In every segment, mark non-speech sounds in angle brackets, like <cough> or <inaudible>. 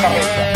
matraca regia.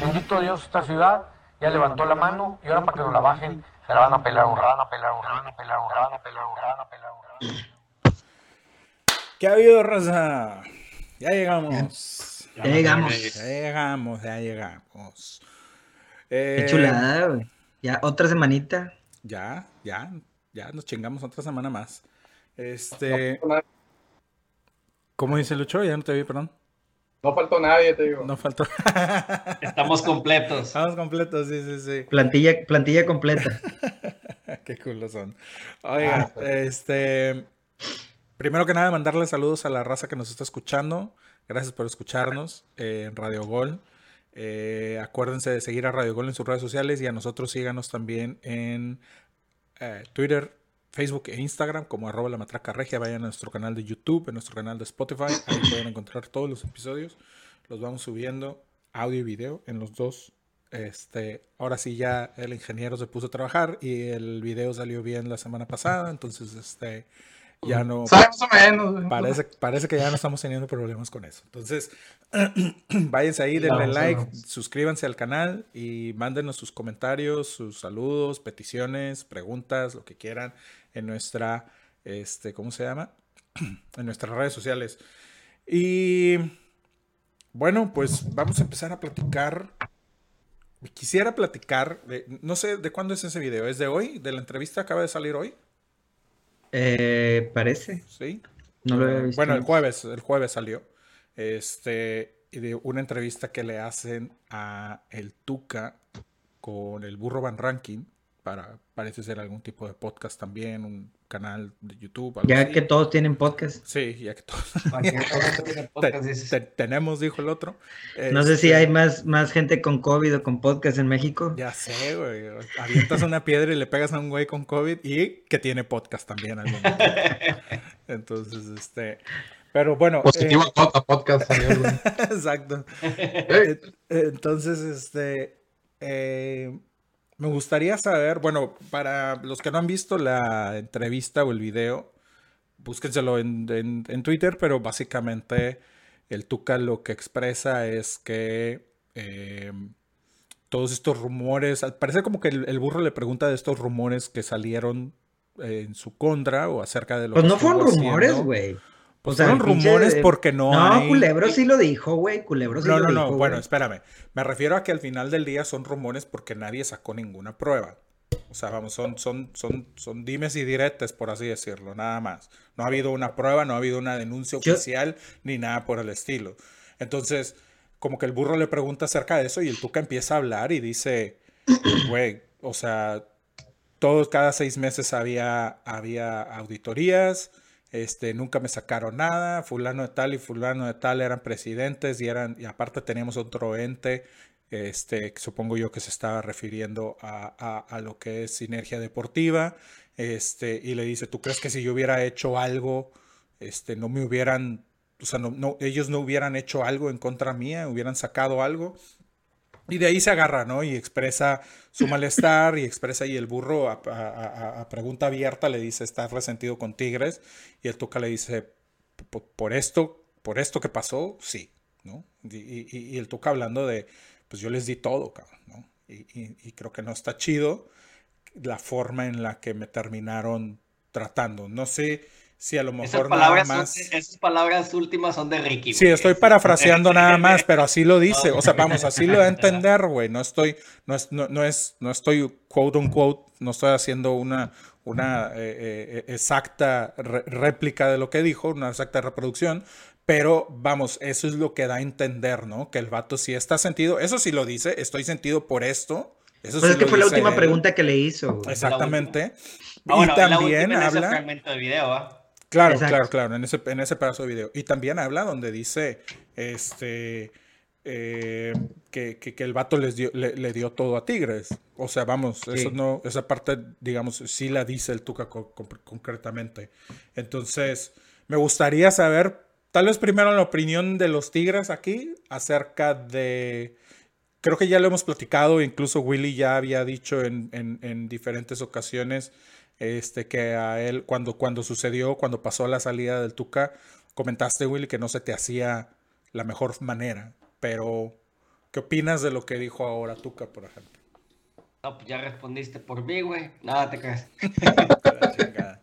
Bendito Dios, esta ciudad ya levantó la mano y ahora para que nos la bajen, se la van a pelar un rana, pelar un rana, pelar un rana, pelar un rana, pelar un rana. ¿Qué ha habido, raza? Ya llegamos. Ya llegamos. Ya llegamos, ya llegamos. Qué Eh, chulada, güey. Ya otra semanita. Ya, ya, ya nos chingamos otra semana más. Este, ¿cómo dice Lucho? Ya no te vi, perdón. No faltó nadie, te digo. No faltó. <laughs> Estamos completos. Estamos completos, sí, sí, sí. Plantilla, plantilla completa. <laughs> Qué culos son. Oiga, este. Primero que nada, mandarle saludos a la raza que nos está escuchando. Gracias por escucharnos eh, en Radio Gol. Eh, acuérdense de seguir a Radio Gol en sus redes sociales y a nosotros síganos también en eh, Twitter, Facebook e Instagram como arroba la matraca regia. Vayan a nuestro canal de YouTube, en nuestro canal de Spotify. Ahí pueden encontrar todos los episodios. Los vamos subiendo audio y video en los dos. Este, ahora sí ya el ingeniero se puso a trabajar y el video salió bien la semana pasada. Entonces, este, ya no... Más o menos. Parece, parece que ya no estamos teniendo problemas con eso. Entonces, <clears throat> váyanse ahí, denle Vamos, like, vamos. suscríbanse al canal y mándenos sus comentarios, sus saludos, peticiones, preguntas, lo que quieran en nuestra, este, ¿cómo se llama? <clears throat> En nuestras redes sociales. Y bueno, pues vamos a empezar a platicar. Quisiera platicar, de- no sé de cuándo es ese video, ¿es de hoy? ¿De la entrevista acaba de salir hoy? Eh, parece. Sí. No lo había visto. Bueno, el jueves, el jueves salió. Este, de una entrevista que le hacen a el Tuca con el burro Van Ranking para parece ser algún tipo de podcast también, un canal de YouTube. algo Ya así. que todos tienen podcast. Sí, ya que todos <laughs> Aquí todos tienen <laughs> podcast, te- dices. te- tenemos, dijo el otro. No sé si Este, hay más, más gente con COVID o con podcast en México. Ya sé, güey. Avientas una piedra y le pegas a un güey con COVID y que tiene podcast también. al. <laughs> Entonces, este. Pero bueno. Positivo eh, a podcast salió, güey. Exacto. Entonces, este. eh, me gustaría saber, bueno, para los que no han visto la entrevista o el video, búsquenselo en, en- en Twitter, pero básicamente el Tuca lo que expresa es que eh, todos estos rumores, al parecer como que el, el burro le pregunta de estos rumores que salieron eh, en su contra o acerca de lo Pues que no fueron rumores, güey. Pues O sea, fueron rumores porque no, No, hay... Culebro sí lo dijo, güey. Culebro sí No, lo no, no, dijo, bueno, güey. espérame. Me refiero a que al final del día son rumores porque nadie sacó ninguna prueba. O sea, vamos, son, son, son, son dimes y diretes, por así decirlo, nada más. No ha habido una prueba, no ha habido una denuncia Yo- oficial, ni nada por el estilo. Entonces, como que el burro le pregunta acerca de eso y el Tuca empieza a hablar y dice, <clears throat> güey, o sea, todos cada seis meses había, había auditorías, este, nunca me sacaron nada, fulano de tal y fulano de tal eran presidentes y eran, y aparte teníamos otro ente, este, supongo yo que se estaba refiriendo a, a- a lo que es sinergia deportiva, este, y le dice, ¿tú crees que si yo hubiera hecho algo, este, no me hubieran, o sea, no, no- ellos no hubieran hecho algo en contra mía, hubieran sacado algo? Y de ahí se agarra, ¿no? Y expresa su <coughs> malestar y expresa y el burro a, a- a- a pregunta abierta le dice, ¿estás resentido con Tigres? Y el Tuca le dice, "P- por esto, por esto que pasó, sí, ¿no? Y, y- y- y el Tuca hablando de, pues yo les di todo, cabrón, ¿no? Y, y- y creo que no está chido la forma en la que me terminaron tratando. No sé si a lo Esas mejor nada palabras, son- más... esas palabras últimas son de Ricky. Sí, estoy parafraseando <laughs> nada más, pero así lo dice. O sea, vamos, así lo da a entender, güey. No estoy, no es, no, no es, no estoy quote unquote, no estoy haciendo una, una eh, eh, exacta re- réplica de lo que dijo, una exacta reproducción, Pero vamos, eso es lo que da a entender, ¿no? Que el vato sí está sentido. Eso sí lo dice, estoy sentido por esto. Eso Pues sí es que fue la última él. pregunta que le hizo. güey. Exactamente. Ah, bueno, y la también última en ese habla. fragmento de video, ¿ah? Claro, Exacto. claro, claro, en ese, en ese pedazo de video. Y también habla donde dice este eh, que, que- que el vato les dio, le, le dio todo a Tigres. O sea, vamos, eso no, esa parte, digamos, sí la dice el Tuca co- co- concretamente. Entonces, me gustaría saber, tal vez primero la opinión de los Tigres aquí acerca de. Creo que ya lo hemos platicado, incluso Willy ya había dicho en, en- en diferentes ocasiones este, que a él, cuando, cuando sucedió, cuando pasó la salida del Tuca, comentaste, Willy, que no se te hacía la mejor manera. Pero, ¿qué opinas de lo que dijo ahora Tuca, por ejemplo? No, pues ya respondiste por mí, güey. Nada, te creas. <laughs> La chingada.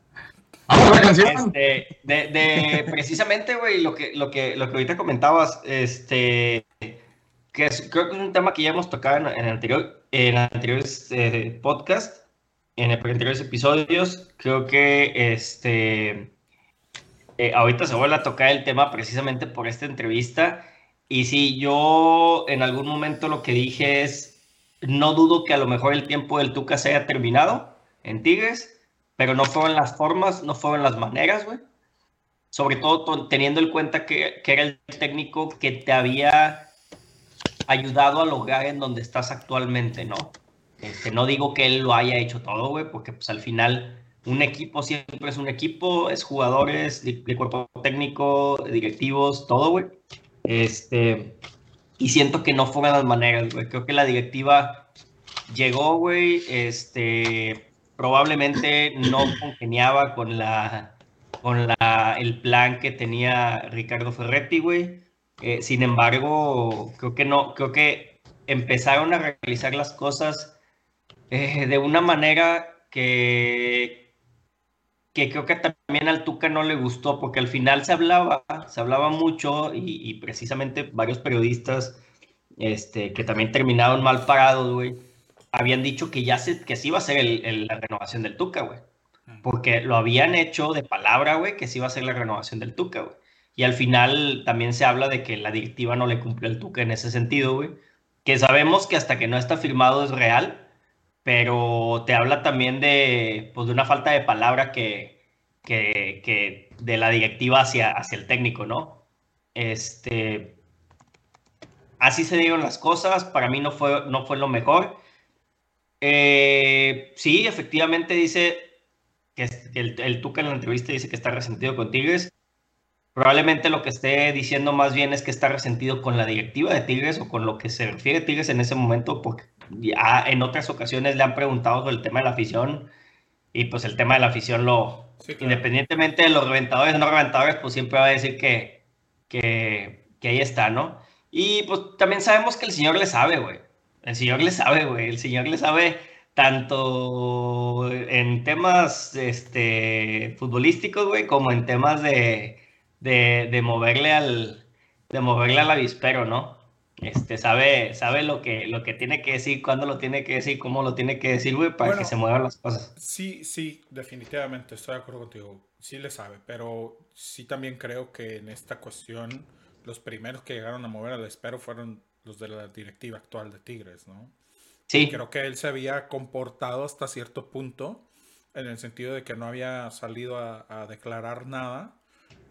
Vamos a la canción. Este, de, de- precisamente, güey, lo que, lo, que, lo que ahorita comentabas, este, que es- creo que es un tema que ya hemos tocado en, en, anterior, en anteriores eh, podcasts, en anteriores episodios. Creo que este, eh, ahorita se vuelve a tocar el tema precisamente por esta entrevista. Y sí, yo en algún momento lo que dije es, no dudo que a lo mejor el tiempo del Tuca se haya terminado en Tigres, pero no fueron las formas, no fueron las maneras, güey. Sobre todo to- teniendo en cuenta que, que era el técnico que te había ayudado a lograr en donde estás actualmente, ¿no? Este, no digo que él lo haya hecho todo, güey, porque pues al final un equipo siempre es un equipo, es jugadores, de, cuerpo técnico, directivos, todo, güey. Este, y siento que no fueron las maneras, güey. Creo que la directiva llegó, güey, este, probablemente no congeniaba con la, con la, el plan que tenía Ricardo Ferretti, güey. Eh, sin embargo, creo que no, creo que empezaron a realizar las cosas eh, de una manera que, que creo que también al Tuca no le gustó, porque al final se hablaba, se hablaba mucho y, y precisamente varios periodistas este, que también terminaron mal parados, güey, habían dicho que ya se, que sí iba a ser el- el- la renovación del Tuca, güey. Porque lo habían hecho de palabra, güey, que sí iba a ser la renovación del Tuca, güey. Y al final también se habla de que la directiva no le cumplió el Tuca en ese sentido, güey. Que sabemos que hasta que no está firmado es real, pero te habla también de, pues, de una falta de palabra que, que, que de la directiva hacia, hacia el técnico, ¿no? Este, así se dieron las cosas, para mí no fue, no fue lo mejor. Eh, sí, efectivamente dice que, el, el Tuca en la entrevista dice que está resentido con Tigres. Probablemente lo que esté diciendo más bien es que está resentido con la directiva de Tigres o con lo que se refiere Tigres en ese momento, porque ya en otras ocasiones le han preguntado sobre el tema de la afición y pues el tema de la afición lo, Sí, claro. independientemente de los reventadores o no reventadores, pues siempre va a decir que, que, que ahí está, ¿no? Y pues también sabemos que el señor le sabe, güey. El señor le sabe, güey. El señor le sabe tanto en temas este, futbolísticos, güey, como en temas de, de, de moverle al de moverle al avispero, ¿no? Este, sabe, sabe lo que, lo que tiene que decir, cuándo lo tiene que decir, cómo lo tiene que decir, güey, para Bueno. que se muevan las cosas. Sí, sí, definitivamente estoy de acuerdo contigo. Sí le sabe, pero sí también creo que en esta cuestión los primeros que llegaron a mover al espero fueron los de la directiva actual de Tigres, ¿no? Sí, Creo que él se había comportado hasta cierto punto, en el sentido de que no había salido a, a declarar nada.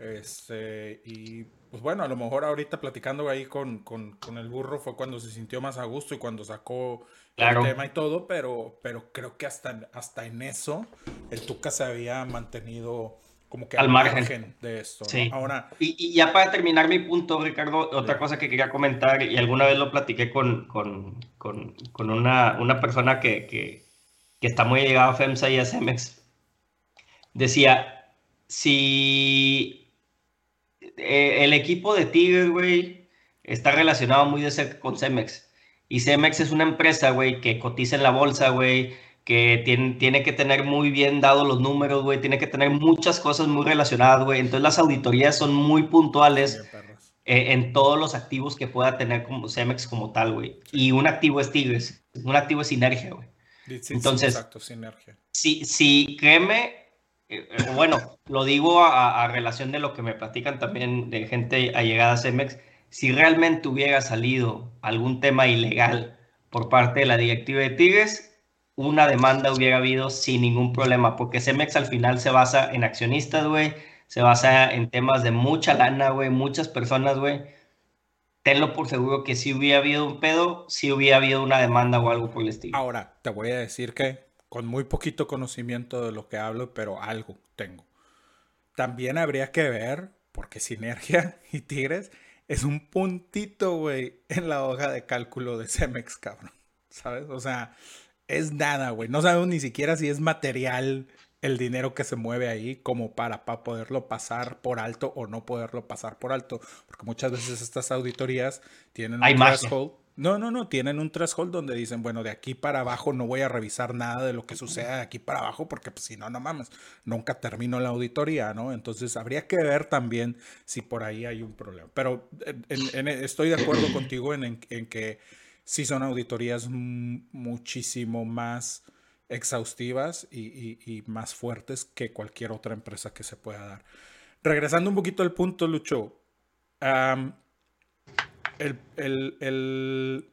Este, y pues bueno, a lo mejor ahorita platicando ahí con, con- con el burro fue cuando se sintió más a gusto y cuando sacó Claro. el tema y todo, pero, pero creo que hasta, hasta en eso el Tuca se había mantenido como que Al margen. de esto. ¿no? Sí. Ahora, Y, y ya para terminar mi punto, Ricardo, otra cosa que quería comentar, y alguna vez lo platiqué con, con, con, con una, una persona que, que, que está muy llegada a FEMSA y a CEMEX, decía, si eh, el equipo de Tigres, güey, está relacionado muy de cerca con CEMEX, y CEMEX es una empresa, güey, que cotiza en la bolsa, güey, que tiene, tiene que tener muy bien dados los números, güey, tiene que tener muchas cosas muy relacionadas, güey. Entonces las auditorías son muy puntuales eh, en todos los activos que pueda tener como Cemex como tal, güey. Y un activo es Tigres, un activo es Sinergia, güey. Entonces- exacto, sinergia. Sí, sí, créeme, bueno, lo digo a, a relación de lo que me platican también de gente allegada a Cemex, si realmente hubiera salido algún tema ilegal por parte de la directiva de Tigres, una demanda hubiera habido sin ningún problema, porque Cemex al final se basa en accionistas, güey, se basa en temas de mucha lana, güey, muchas personas, güey. Tenlo por seguro que si hubiera habido un pedo, si hubiera habido una demanda o algo por el estilo. Ahora, te voy a decir que con muy poquito conocimiento de lo que hablo, pero algo tengo. También habría que ver, porque Sinergia <laughs> y Tigres es un puntito, güey, en la hoja de cálculo de Cemex, cabrón. ¿Sabes? O sea, es nada, güey. No sabemos ni siquiera si es material el dinero que se mueve ahí como para, para poderlo pasar por alto o no poderlo pasar por alto. Porque muchas veces estas auditorías tienen Hay un threshold. No, no, no, tienen un threshold donde dicen, bueno, de aquí para abajo no voy a revisar nada de lo que suceda de aquí para abajo porque pues, si no, no mames, nunca termino la auditoría, ¿no? Entonces habría que ver también si por ahí hay un problema. Pero en- en- en- estoy de acuerdo contigo en, en- que sí son auditorías muchísimo más exhaustivas y, y- y más fuertes que cualquier otra empresa que se pueda dar. Regresando un poquito al punto, Lucho, el, el- el-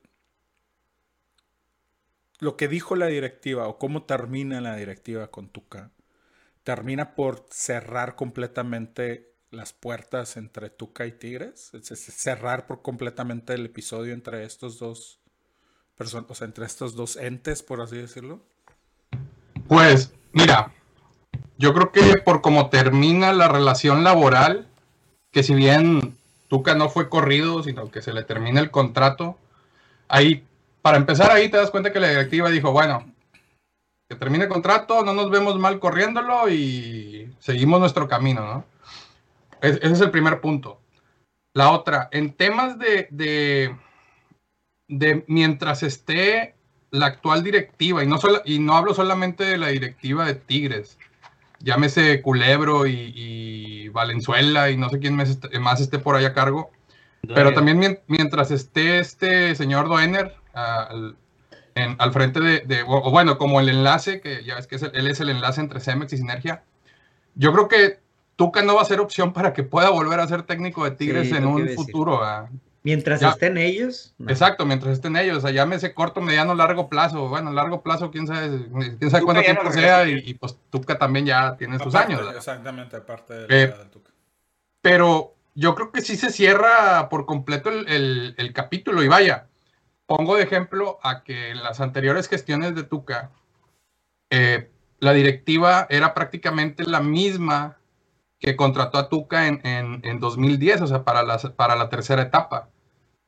lo que dijo la directiva o cómo termina la directiva con Tuca, termina por cerrar completamente las puertas entre Tuca y Tigres, es- cerrar por completamente el episodio entre estos dos personas, o sea, entre estos dos entes, por así decirlo. Pues, mira, yo creo que por cómo termina la relación laboral, que si bien Tuca no fue corrido, sino que se le termina el contrato, ahí, para empezar ahí te das cuenta que la directiva dijo, bueno, que termine el contrato, no nos vemos mal corriéndolo y seguimos nuestro camino, ¿no? Es- ese es el primer punto. La otra, en temas de, de, de mientras esté la actual directiva, y no, sola- y no hablo solamente de la directiva de Tigres, llámese Culebro y, y Valenzuela y no sé quién más esté, más esté por ahí a cargo, pero también mien- mientras esté este señor Doener al, en- al frente de, de- o, o bueno, como el enlace, que ya ves que es el- él es el enlace entre Cemex y Sinergia, yo creo que Tuca no va a ser opción para que pueda volver a ser técnico de Tigres Sí, en un futuro. ah. Mientras Ya. estén ellos. no. Exacto, mientras estén ellos, o sea, llámese corto, mediano, largo plazo. Bueno, largo plazo, quién sabe, quién sabe cuánto tiempo sea, y, y, pues Tuca también ya tiene sus Aparte, años. ¿verdad? Exactamente, aparte de Eh, la del Tuca. Pero yo creo que sí se cierra por completo el, el- el capítulo. Y vaya, pongo de ejemplo a que en las anteriores gestiones de Tuca, eh, la directiva era prácticamente la misma que contrató a Tuca en, en- en 2010, o sea, para, las- para la tercera etapa.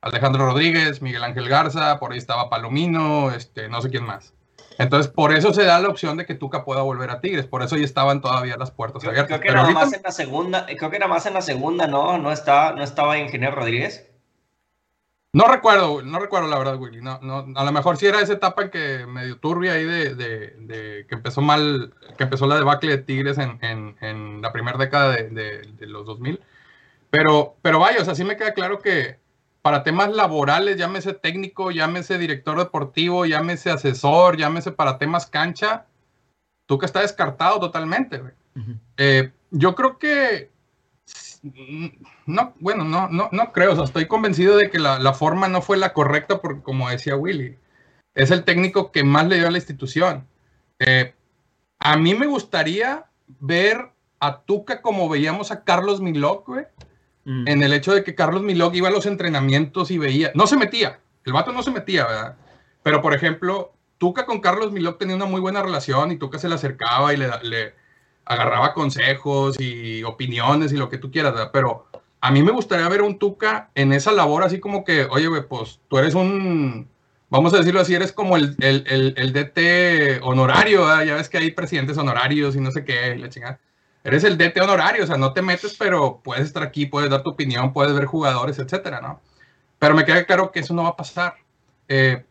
Alejandro Rodríguez, Miguel Ángel Garza, por ahí estaba Palomino, este, no sé quién más. Entonces, por eso se da la opción de que Tuca pueda volver a Tigres, por eso ya estaban todavía las puertas Creo, abiertas. creo que Pero nada ahorita- más en la segunda, creo que nada más en la segunda, ¿no? No estaba, no estaba Ingeniero Rodríguez. No recuerdo, no recuerdo la verdad, Willy. No, no, a lo mejor sí era esa etapa en que medio turbia ahí de, de- de que empezó mal, que empezó la debacle de Tigres en, en- en la primera década de, de- de los 2000. Pero, pero vaya, o sea, sí me queda claro que para temas laborales, llámese técnico, llámese director deportivo, llámese asesor, llámese para temas cancha, Tuca está descartado totalmente, güey. Eh, yo creo que no, bueno, no, no, no creo. O sea, estoy convencido de que la, la forma no fue la correcta, porque como decía Willy, es el técnico que más le dio a la institución. Eh, a mí me gustaría ver a Tuca como veíamos a Carlos Milok, güey, Mm. en el hecho de que Carlos Milok iba a los entrenamientos y veía, no se metía, el vato no se metía, ¿verdad? Pero por ejemplo, Tuca con Carlos Milok tenía una muy buena relación y Tuca se le acercaba y le, le agarraba consejos y opiniones y lo que tú quieras, ¿verdad? Pero a mí me gustaría ver un Tuca en esa labor así como que, oye, güey, pues tú eres un, vamos a decirlo así, eres como el, el, el, el DT honorario, ¿verdad? Ya ves que hay presidentes honorarios y no sé qué, la chingada eres el DT honorario, o sea, no te metes, pero puedes estar aquí, puedes dar tu opinión, puedes ver jugadores, etcétera, ¿no? Pero me queda claro que eso no va a pasar. Eh,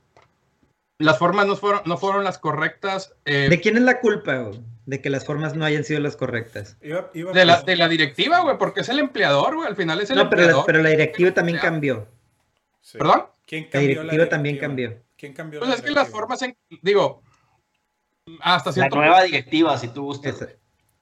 las formas no fueron, no fueron las correctas. eh, ¿De quién es la culpa, güey? De que las formas no hayan sido las correctas. Iba- iba de, la, de la directiva, güey, porque es el empleador, güey, al final es el No, pero la, empleador. pero la directiva también cambió. sí. ¿Perdón? ¿Quién La cambió directiva también cambió. ¿Quién cambió Pues la es que las formas, en- digo, hasta La cierto nueva directiva, si tú gustas. Esa-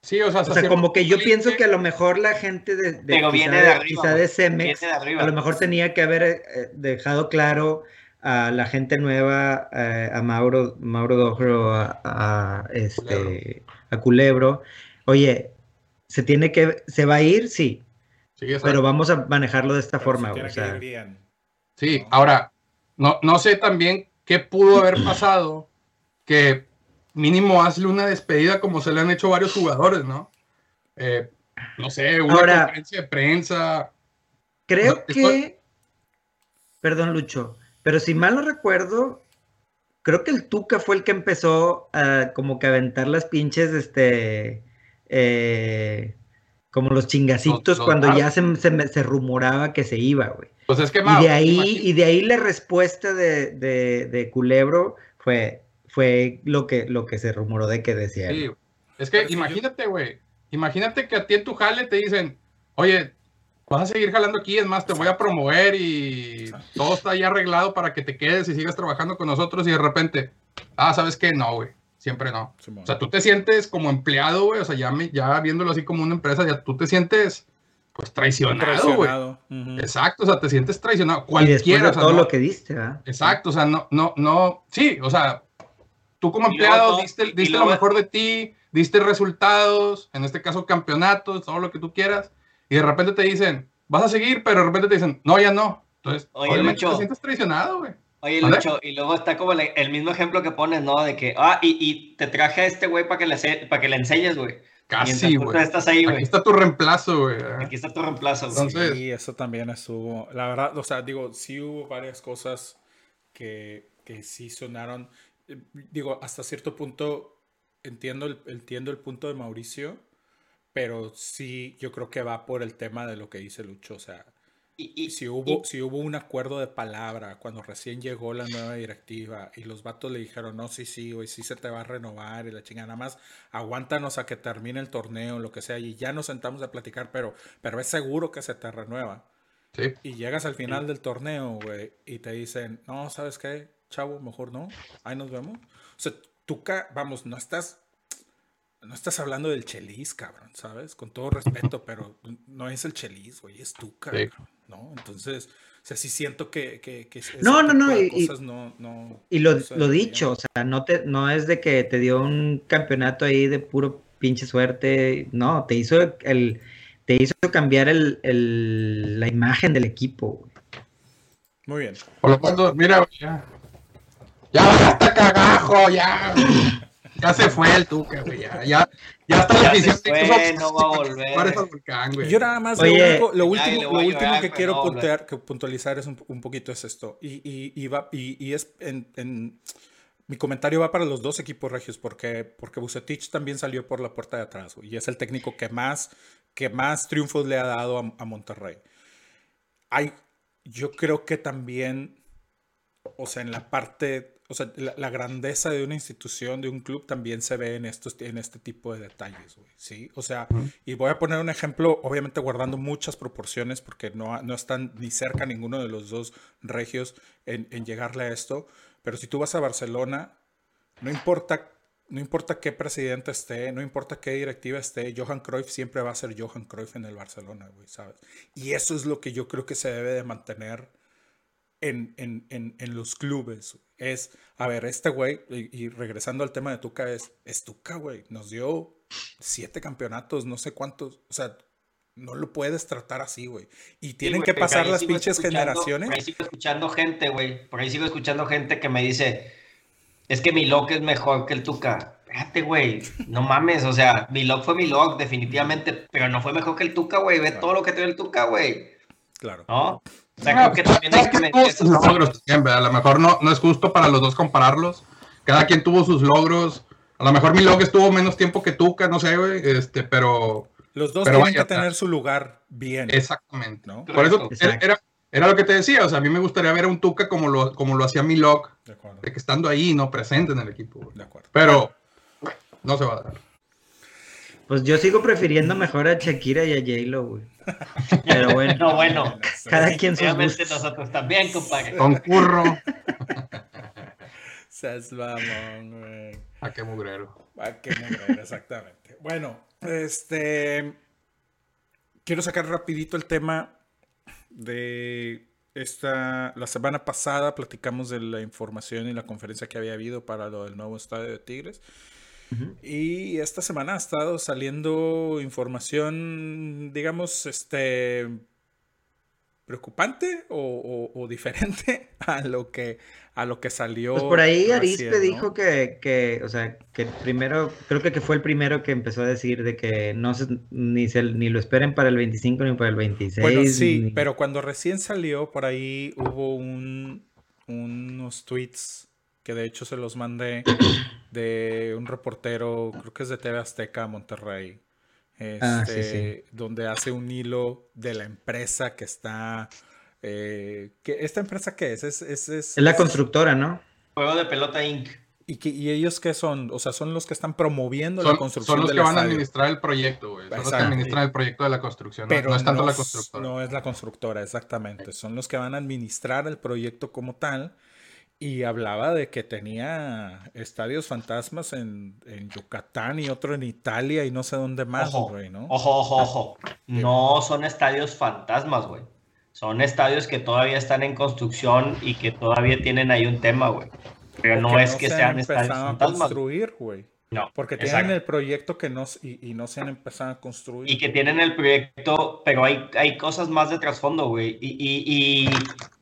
Sí, o sea, O sea, como que yo pienso que a lo mejor la gente de, de Pero quizá, viene de arriba, quizá de. Cemex, Viene de arriba. a lo mejor tenía que haber eh, dejado claro a la gente nueva, eh, a Mauro, Mauro Dogro, a, a, este, a Culebro, oye, se tiene que, se va a ir, sí, Sí, pero vamos a manejarlo de esta Pero forma, se güey, tiene o que sea, ir bien. Sí, ahora, no, no sé también qué pudo haber pasado que mínimo hazle una despedida como se le han hecho varios jugadores, ¿no? Eh, no sé, una Ahora- conferencia de prensa. Creo No, que, perdón Lucho, pero si mal no recuerdo, creo que el Tuca fue el que empezó a como que aventar las pinches, este, eh, como los chingacitos cuando ya se, se, me- se rumoraba que se iba, güey. Pues es que Y de ahí, imagínate- y de ahí la respuesta de, de, de Culebro fue, fue lo que, lo que se rumoró de que decía. Sí, es que Pero imagínate, güey. Imagínate que a ti en tu jale te dicen, oye, vas a seguir jalando aquí, es más, te voy a promover y todo está ya arreglado para que te quedes y sigas trabajando con nosotros y de repente, ah, ¿sabes qué? No, güey, siempre no. Simón. O sea, tú te sientes como empleado, güey, o sea, ya, me- ya viéndolo así como una empresa, ya tú te sientes, pues, traicionado, güey. Ujú. Exacto, o sea, te sientes traicionado. Y Cualquiera, de o sea, todo no- lo que diste, ¿verdad? Exacto, o sea, no, no, no, sí, o sea, tú como Y luego empleado diste, y diste luego- lo mejor de ti, diste resultados, en este caso campeonatos, todo lo que tú quieras, y de repente te dicen, vas a seguir, pero de repente te dicen, no, ya no. Entonces, Oye, obviamente Lucho. te sientes traicionado, güey. Oye, ¿Vale? Lucho, y luego está como el, el mismo ejemplo que pones, ¿no? De que, ah, y, y te traje a este güey para que, le para que le enseñes, güey. Casi, güey. estás ahí, Aquí está tu reemplazo, güey. Aquí está tu reemplazo, güey. Entonces- Sí, eso también estuvo. La verdad, o sea, digo, sí hubo varias cosas que, que sí sonaron. Eh, Digo, hasta cierto punto entiendo el, entiendo el punto de Mauricio, pero sí, yo creo que va por el tema de lo que dice Lucho. O sea, Y, y- si hubo, si hubo un acuerdo de palabra cuando recién llegó la nueva directiva y los vatos le dijeron, no, sí, sí, güey, sí se te va a renovar y la chingada, nada más aguántanos a que termine el torneo, lo que sea, y ya nos sentamos a platicar, pero, pero es seguro que se te renueva. Sí. Y llegas al final del torneo, güey, y te dicen, no, ¿sabes qué? Chavo, mejor no. Ahí nos vemos. O sea, tú, vamos, no estás, no estás hablando del Chelis, cabrón, ¿sabes? Con todo respeto, pero no es el Chelis, güey, es tú, cabrón, ¿no? Entonces, o sea, sí siento que, que, que No, no, no, y- cosas no, no, Y lo, lo dicho, o sea, no, te, no es de que te dio un campeonato ahí de puro pinche suerte, no, te hizo el, te hizo cambiar el, el- la imagen del equipo. güey. Muy bien. Por lo tanto, mira, güey, ya. Ya basta cagajo, ya. <laughs> Ya se fue el Tuca, güey. Ya, ya, ya está la afición. se fue, no va a volver. Para el volcán, güey. Yo nada más, Oye, lo, último, lo último llorar, que quiero no, puntuar- que puntualizar es un, un poquito es esto. Y, y, y va, y, y es en, en- mi comentario va para los dos equipos regios, porque, porque Bucetich también salió por la puerta de atrás, güey, y es el técnico que más, que más triunfos le ha dado a, a Monterrey. Hay, yo creo que también, o sea, en la parte, o sea, la, la grandeza de una institución, de un club, también se ve en, estos, en este tipo de detalles, güey, ¿sí? O sea, y voy a poner un ejemplo, obviamente guardando muchas proporciones, porque no, no están ni cerca ninguno de los dos regios en, en llegarle a esto, pero si tú vas a Barcelona, no importa, no importa qué presidente esté, no importa qué directiva esté, Johan Cruyff siempre va a ser Johan Cruyff en el Barcelona, güey, ¿sabes? Y eso es lo que yo creo que se debe de mantener en, en, en, en los clubes. Es, a ver, este güey, y, y regresando al tema de Tuca, es, es Tuca, güey, nos dio siete campeonatos, no sé cuántos, o sea, no lo puedes tratar así, güey. Y tienen que pasar las pinches generaciones. Por ahí sigo escuchando gente, güey. Por ahí sigo escuchando gente que me dice, es que mi lock es mejor que el Tuca. Espérate, güey. No mames, o sea, mi lock fue mi lock, definitivamente, pero no fue mejor que el Tuca, güey. Ve Claro. todo lo que tiene el Tuca, güey. Claro. ¿No? O sea, Ah, creo que también hay que. A lo mejor no, no es justo para los dos compararlos. Cada quien tuvo sus logros. A lo mejor mi log estuvo menos tiempo que Tuca, no sé, güey. Este, pero Los dos Pero tienen vaya, que tener su lugar bien. exactamente. ¿no? Por eso era, era, era lo que te decía. O sea, a mí me gustaría ver a un Tuca como lo, como lo hacía mi log, De acuerdo. de que estando ahí, no presente en el equipo. güey. De acuerdo. Pero no se va a dar. Pues yo sigo prefiriendo mejor a Shakira y a J-Lo, güey. Pero <laughs> bueno, No, bueno. cada quien sus Obviamente nosotros también, compadre. Concurro. <laughs> Seas mamón, güey. a qué mugrero. Ah, qué mujer, exactamente. Bueno, Este. Quiero sacar rapidito el tema de esta. La semana pasada platicamos de la información y la conferencia que había habido para lo del nuevo estadio de Tigres. Y esta semana ha estado saliendo información, digamos, este preocupante o, o- o diferente <laughs> a lo que a lo que salió. Pues por ahí Arispe ¿no? dijo que, que, o sea, que primero, creo que, que fue el primero que empezó a decir de que no se, ni, se, ni lo esperen para el 25 ni para el 26. Bueno, sí, ni- pero cuando recién salió por ahí hubo un, unos tweets que de hecho se los mandé <coughs> de un reportero, creo que es de TV Azteca, Monterrey, Ah, sí, este, donde hace un hilo de la empresa que está... eh, que, ¿Esta empresa qué es? Es, es, es- Es la es- constructora, ¿no? Juego de pelota Inc. ¿Y, que- y ellos qué son? O sea, son los que están promoviendo la Son, construcción son los del que van a administrar el proyecto, güey. Son los que administran el proyecto de la construcción. no- Pero no es tanto la constructora. No es la constructora, exactamente. Son los que van a administrar el proyecto como tal. Y hablaba de que tenía estadios fantasmas en, en Yucatán y otro en Italia y no sé dónde más, Ojo, güey, ¿no? ojo, ojo, ojo. <laughs> No son estadios fantasmas, güey. Son estadios que todavía están en construcción y que todavía tienen ahí un tema, güey. Pero no es que se sean han estadios empezado a fantasmas. construir, güey. No, Porque tienen exacto. el proyecto que no, y no se han empezado a construir. Y que tienen el proyecto, pero hay, hay cosas más de trasfondo, güey. Y, y, y,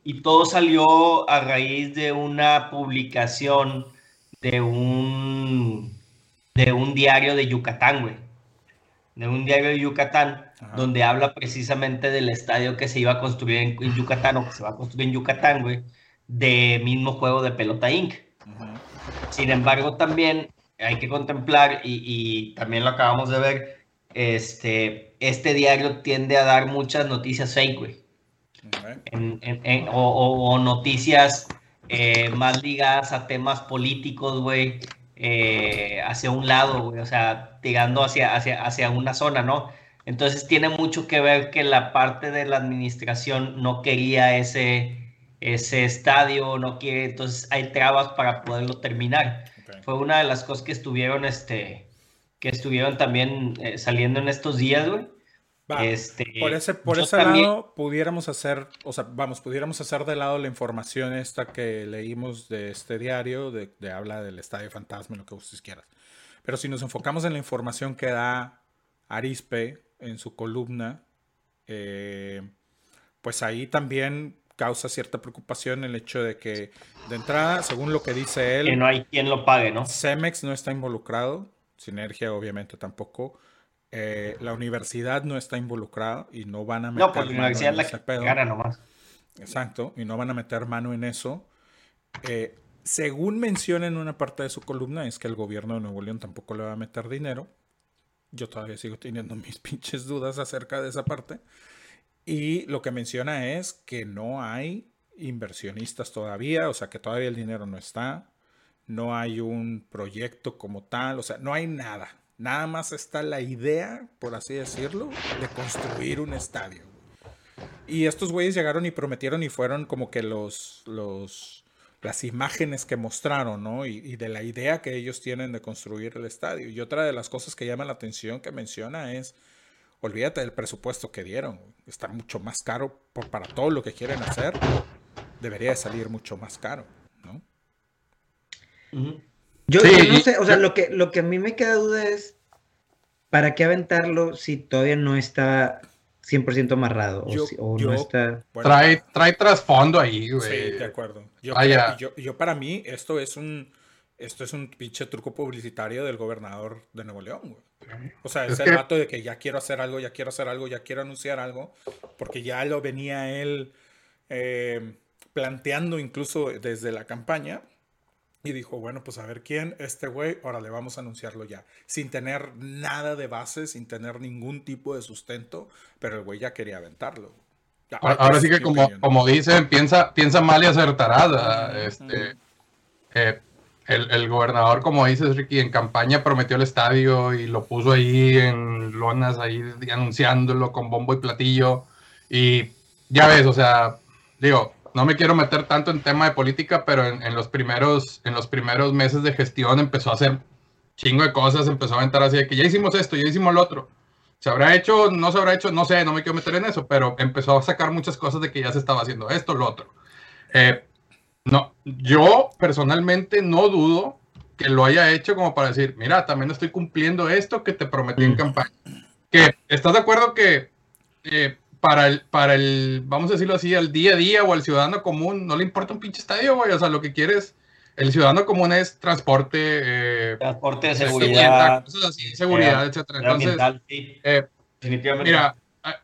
y todo salió a raíz de una publicación de un, de un diario de Yucatán, güey. De un diario de Yucatán, Ajá. donde habla precisamente del estadio que se iba a construir en, en Yucatán o que se va a construir en Yucatán, güey. De mismo juego de pelota Inc. Sin embargo, también hay que contemplar, y, y también lo acabamos de ver, este, este diario tiende a dar muchas noticias fake, güey. En- en- en- o, o- o noticias eh, más ligadas a temas políticos, güey, eh, hacia un lado, güey, o sea, tirando hacia, hacia, hacia una zona, ¿no? Entonces tiene mucho que ver que la parte de la administración no quería ese, ese estadio, no quiere, entonces hay trabas para poderlo terminar Ok. fue una de las cosas que estuvieron, este, que estuvieron también eh, saliendo en estos días, güey. Va, Este, Por ese, por ese también- lado pudiéramos hacer, o sea, vamos, pudiéramos hacer de lado la información esta que leímos de este diario, de, de habla del Estadio Fantasma, lo que ustedes quieran. Pero si nos enfocamos en la información que da Arispe en su columna, eh, pues ahí también causa cierta preocupación el hecho de que, de entrada, según lo que dice él, que no hay quien lo pague, ¿no? Cemex no está involucrado, Sinergia obviamente tampoco. Eh, la universidad no está involucrada y no van a meter No, pues la mano universidad en es la ese que pedo. gana nomás. Exacto, y no van a meter mano en eso. Eh, según menciona en una parte de su columna, es que el gobierno de Nuevo León tampoco le va a meter dinero. Yo todavía sigo teniendo <laughs> mis pinches dudas acerca de esa parte. Y lo que menciona es que no hay inversionistas todavía, o sea que todavía el dinero no está, no hay un proyecto como tal, o sea, no hay nada. Nada más está la idea, por así decirlo, de construir un estadio. Y estos güeyes llegaron y prometieron y fueron como que los, los, las imágenes que mostraron, ¿no? Y, de la idea que ellos tienen de construir el estadio. Y otra de las cosas que llama la atención que menciona es, olvídate del presupuesto que dieron. Está mucho más caro para todo lo que quieren hacer. Debería de salir mucho más caro, ¿no? Yo, Sí, yo no sé, o sea, yo- lo que, lo que a mí me queda duda es, ¿para qué aventarlo si todavía no está 100% amarrado? O, Yo- si- o yo- no está... Bueno, Trae, trae trasfondo ahí, Sí, güey. de acuerdo. Yo, Vaya. yo, yo para mí esto es un esto es un pinche truco publicitario del gobernador de Nuevo León, güey. O sea, es, Es el que- vato de que ya quiero hacer algo, ya quiero hacer algo, ya quiero anunciar algo, porque ya lo venía él eh, planteando incluso desde la campaña. Y dijo, bueno, pues a ver quién, este güey, ahora le vamos a anunciarlo ya. Sin tener nada de base, sin tener ningún tipo de sustento, pero el güey ya quería aventarlo. Ya, Ahora, sí que como, opinión. como dicen, piensa, piensa mal y acertarás. ¿verdad? Ujú, Este, eh, el, el gobernador, como dices, Ricky, en campaña prometió el estadio y lo puso ahí en lonas, ahí anunciándolo con bombo y platillo. Y ya ves, o sea, digo, no me quiero meter tanto en tema de política, pero en, en los, primeros, en los primeros meses de gestión empezó a hacer chingo de cosas empezó a aventar así de que ya hicimos esto, ya hicimos lo otro. ¿Se habrá hecho? ¿No se habrá hecho? No sé, no me quiero meter en eso, pero empezó a sacar muchas cosas de que ya se estaba haciendo esto, lo otro. Eh, no, yo personalmente no dudo que lo haya hecho como para decir, mira, también estoy cumpliendo esto que te prometí en campaña. Que, ¿estás de acuerdo que eh, para, el, para el, vamos a decirlo así, al día a día o al ciudadano común, no le importa un pinche estadio, güey? O sea, lo que quieres, el ciudadano común es transporte, eh, Transporte de seguridad, seguridad. cosas así, seguridad, eh, etcétera. Entonces, sí, eh, definitivamente. Mira, ah,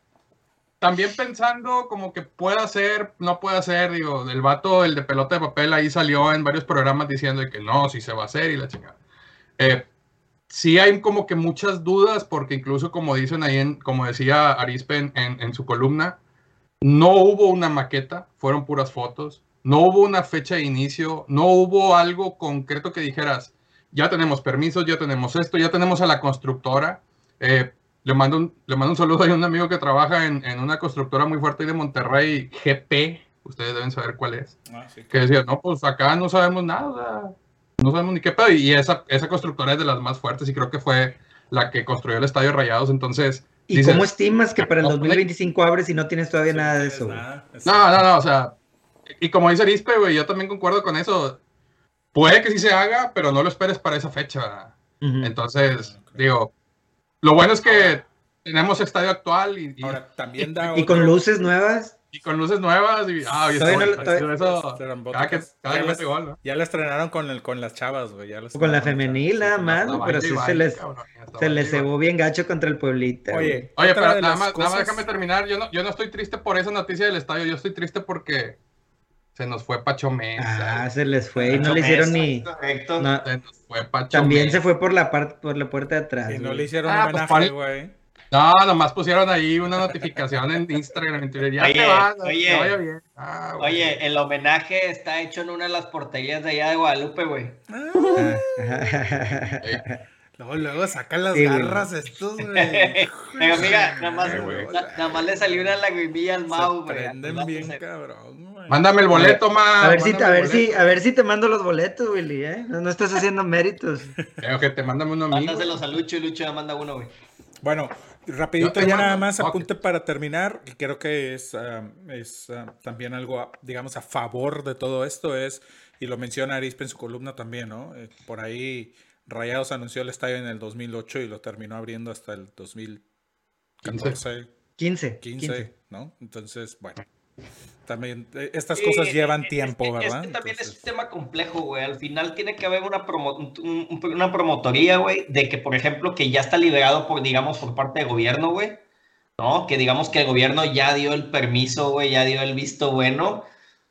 también pensando como que pueda ser, no pueda ser, digo, el vato, el de pelota de papel, ahí salió en varios programas diciendo que no, sí se va a hacer y la chingada. Eh, sí hay como que muchas dudas, porque incluso como dicen ahí, en, como decía Arispe en, en- en su columna, no hubo una maqueta, fueron puras fotos, no hubo una fecha de inicio, no hubo algo concreto que dijeras, ya tenemos permisos, ya tenemos esto, ya tenemos a la constructora. Eh, le, mando un, le mando un saludo a un amigo que trabaja en, en una constructora muy fuerte de Monterrey, GP, ustedes deben saber cuál es, Ah, sí. que decía, no, pues acá no sabemos nada, no sabemos ni qué pedo, y esa, esa constructora es de las más fuertes y creo que fue la que construyó el Estadio Rayados, entonces... ¿Y dices, cómo estimas que para el no, 2025 abres y no tienes todavía Sí, nada de es eso? nada, No, no, no, o sea, y como dice Arispe, güey, yo también concuerdo con eso. Puede que sí se haga, pero no lo esperes para esa fecha. Ujú. Entonces, digo, lo bueno es que tenemos estadio actual y, y- Ahora, también da Y con luces nuevas. Y con luces nuevas. Y, ah, y Todavía no eso- cada que, cada Ya que las- mete gol, ¿no? Ya la estrenaron con, el, con las chavas, güey. ya Con la femenil nada más, pero sí se les, cabrón, se les cebó bien gacho contra el Pueblita. güey. Oye, Oye, pero nada más, nada más déjame terminar. Yo no, yo no estoy triste por esa noticia del estadio. Yo estoy triste porque se nos fue Pacho Mesa. Ah, se les fue y no le hicieron ni. Correcto. no, Se nos fue Pacho también Mesa. se fue por la parte por la puerta de atrás. Y no le hicieron Ah, pues, homenaje, güey. No, nomás pusieron ahí una notificación en Instagram. en Twitter, Ya Oye, te vas, oye. que vaya bien. Ah, güey. Oye, el homenaje está hecho en una de las porterías de allá de Guadalupe, güey. Ah, Luego, luego sacan las Sí, güey. garras estos, <laughs> güey. Pero mira, nada más, na- nada más le salió una lagrimilla al Mau, güey. prenden bien, cabrón, güey. Mándame el boleto, ma. a ver si, a ver si, a ver si te mando los boletos, Willy, ¿eh? No, no estás haciendo méritos. Eh, ojete, mándame uno a mí. Mándaselos a Lucho y Lucho ya manda uno, güey. Bueno, rapidito ya nada más apunte para terminar, y creo que es, es también algo, digamos, a favor de todo esto es, y lo menciona Arispe en su columna también, ¿no? Eh, por ahí Rayados anunció el estadio en el 2008 y lo terminó abriendo hasta el 2014, 15. 15, 15. ¿no? Entonces, bueno, también eh, estas Sí, cosas llevan es tiempo, ¿verdad? Es que también es un tema complejo, güey. Al final tiene que haber una, promo- un- un- una promotoría, güey, de que, por ejemplo, que ya está liberado por, digamos, por parte del gobierno, güey. ¿No? Que digamos que el gobierno ya dio el permiso, güey, ya dio el visto bueno.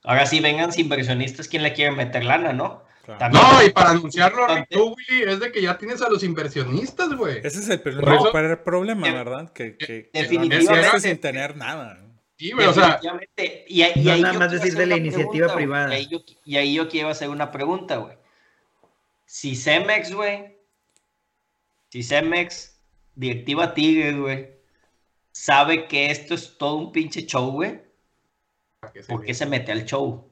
Ahora sí, vengan inversionistas, ¿quién le quiere meter lana, no? claro. También- No, y para anunciarlo, tú, Willy, es de que ya tienes a los inversionistas, güey. Ese es el problema, de- ¿verdad? Que, que, que definitivamente- sin tener nada. Sí, güey, o sea, Definitivamente. Y, ahí- y No ahí nada más decir de la una iniciativa pregunta, güey. privada. Y ahí, yo, y ahí yo quiero hacer una pregunta, güey. Si Cemex, güey, si Cemex, directiva Tigres, güey, sabe que esto es todo un pinche show, güey, ¿por qué se mete al show?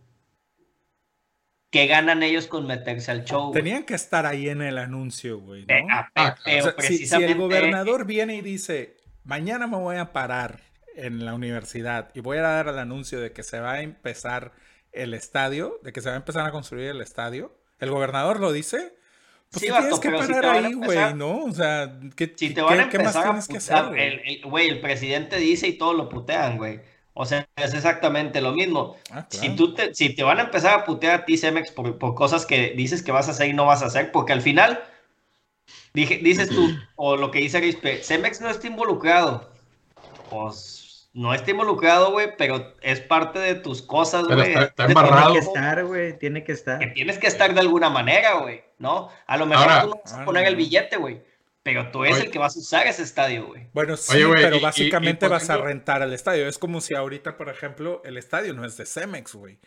¿Qué ganan ellos con meterse al show? güey? Tenían que estar ahí en el anuncio, güey, ¿no? Eh, ah, Ah, pero O sea, si- el gobernador viene y dice, mañana me voy a parar en la universidad y voy a dar el anuncio de que se va a empezar el estadio, de que se va a empezar a construir el estadio, el gobernador lo dice, pues Sí, tienes que si parar a ahí, güey, ¿no? O sea, ¿qué, Si te qué- van a qué más a tienes que hacer? güey? el, el- güey, el presidente dice y todos lo putean, güey. O sea, es exactamente lo mismo. Ah, Si, tú te, si te van a empezar a putear a ti, Cemex, por, por cosas que dices que vas a hacer y no vas a hacer, porque al final, dije, dices tú, o lo que dice Arispe, Cemex no está involucrado. Pues no está involucrado, güey, pero es parte de tus cosas, güey. está- embarrado. Tiene que estar, güey. Tiene que estar. que tienes que estar de alguna manera, güey, ¿no? A lo mejor Ahora- tú no vas Ah, a poner el billete, güey, pero tú eres Oye. el que vas a usar ese estadio, güey. Bueno, sí, Oye, güey, pero y- básicamente y vas a rentar el estadio. Es como si ahorita, por ejemplo, el estadio no es de Cemex, güey.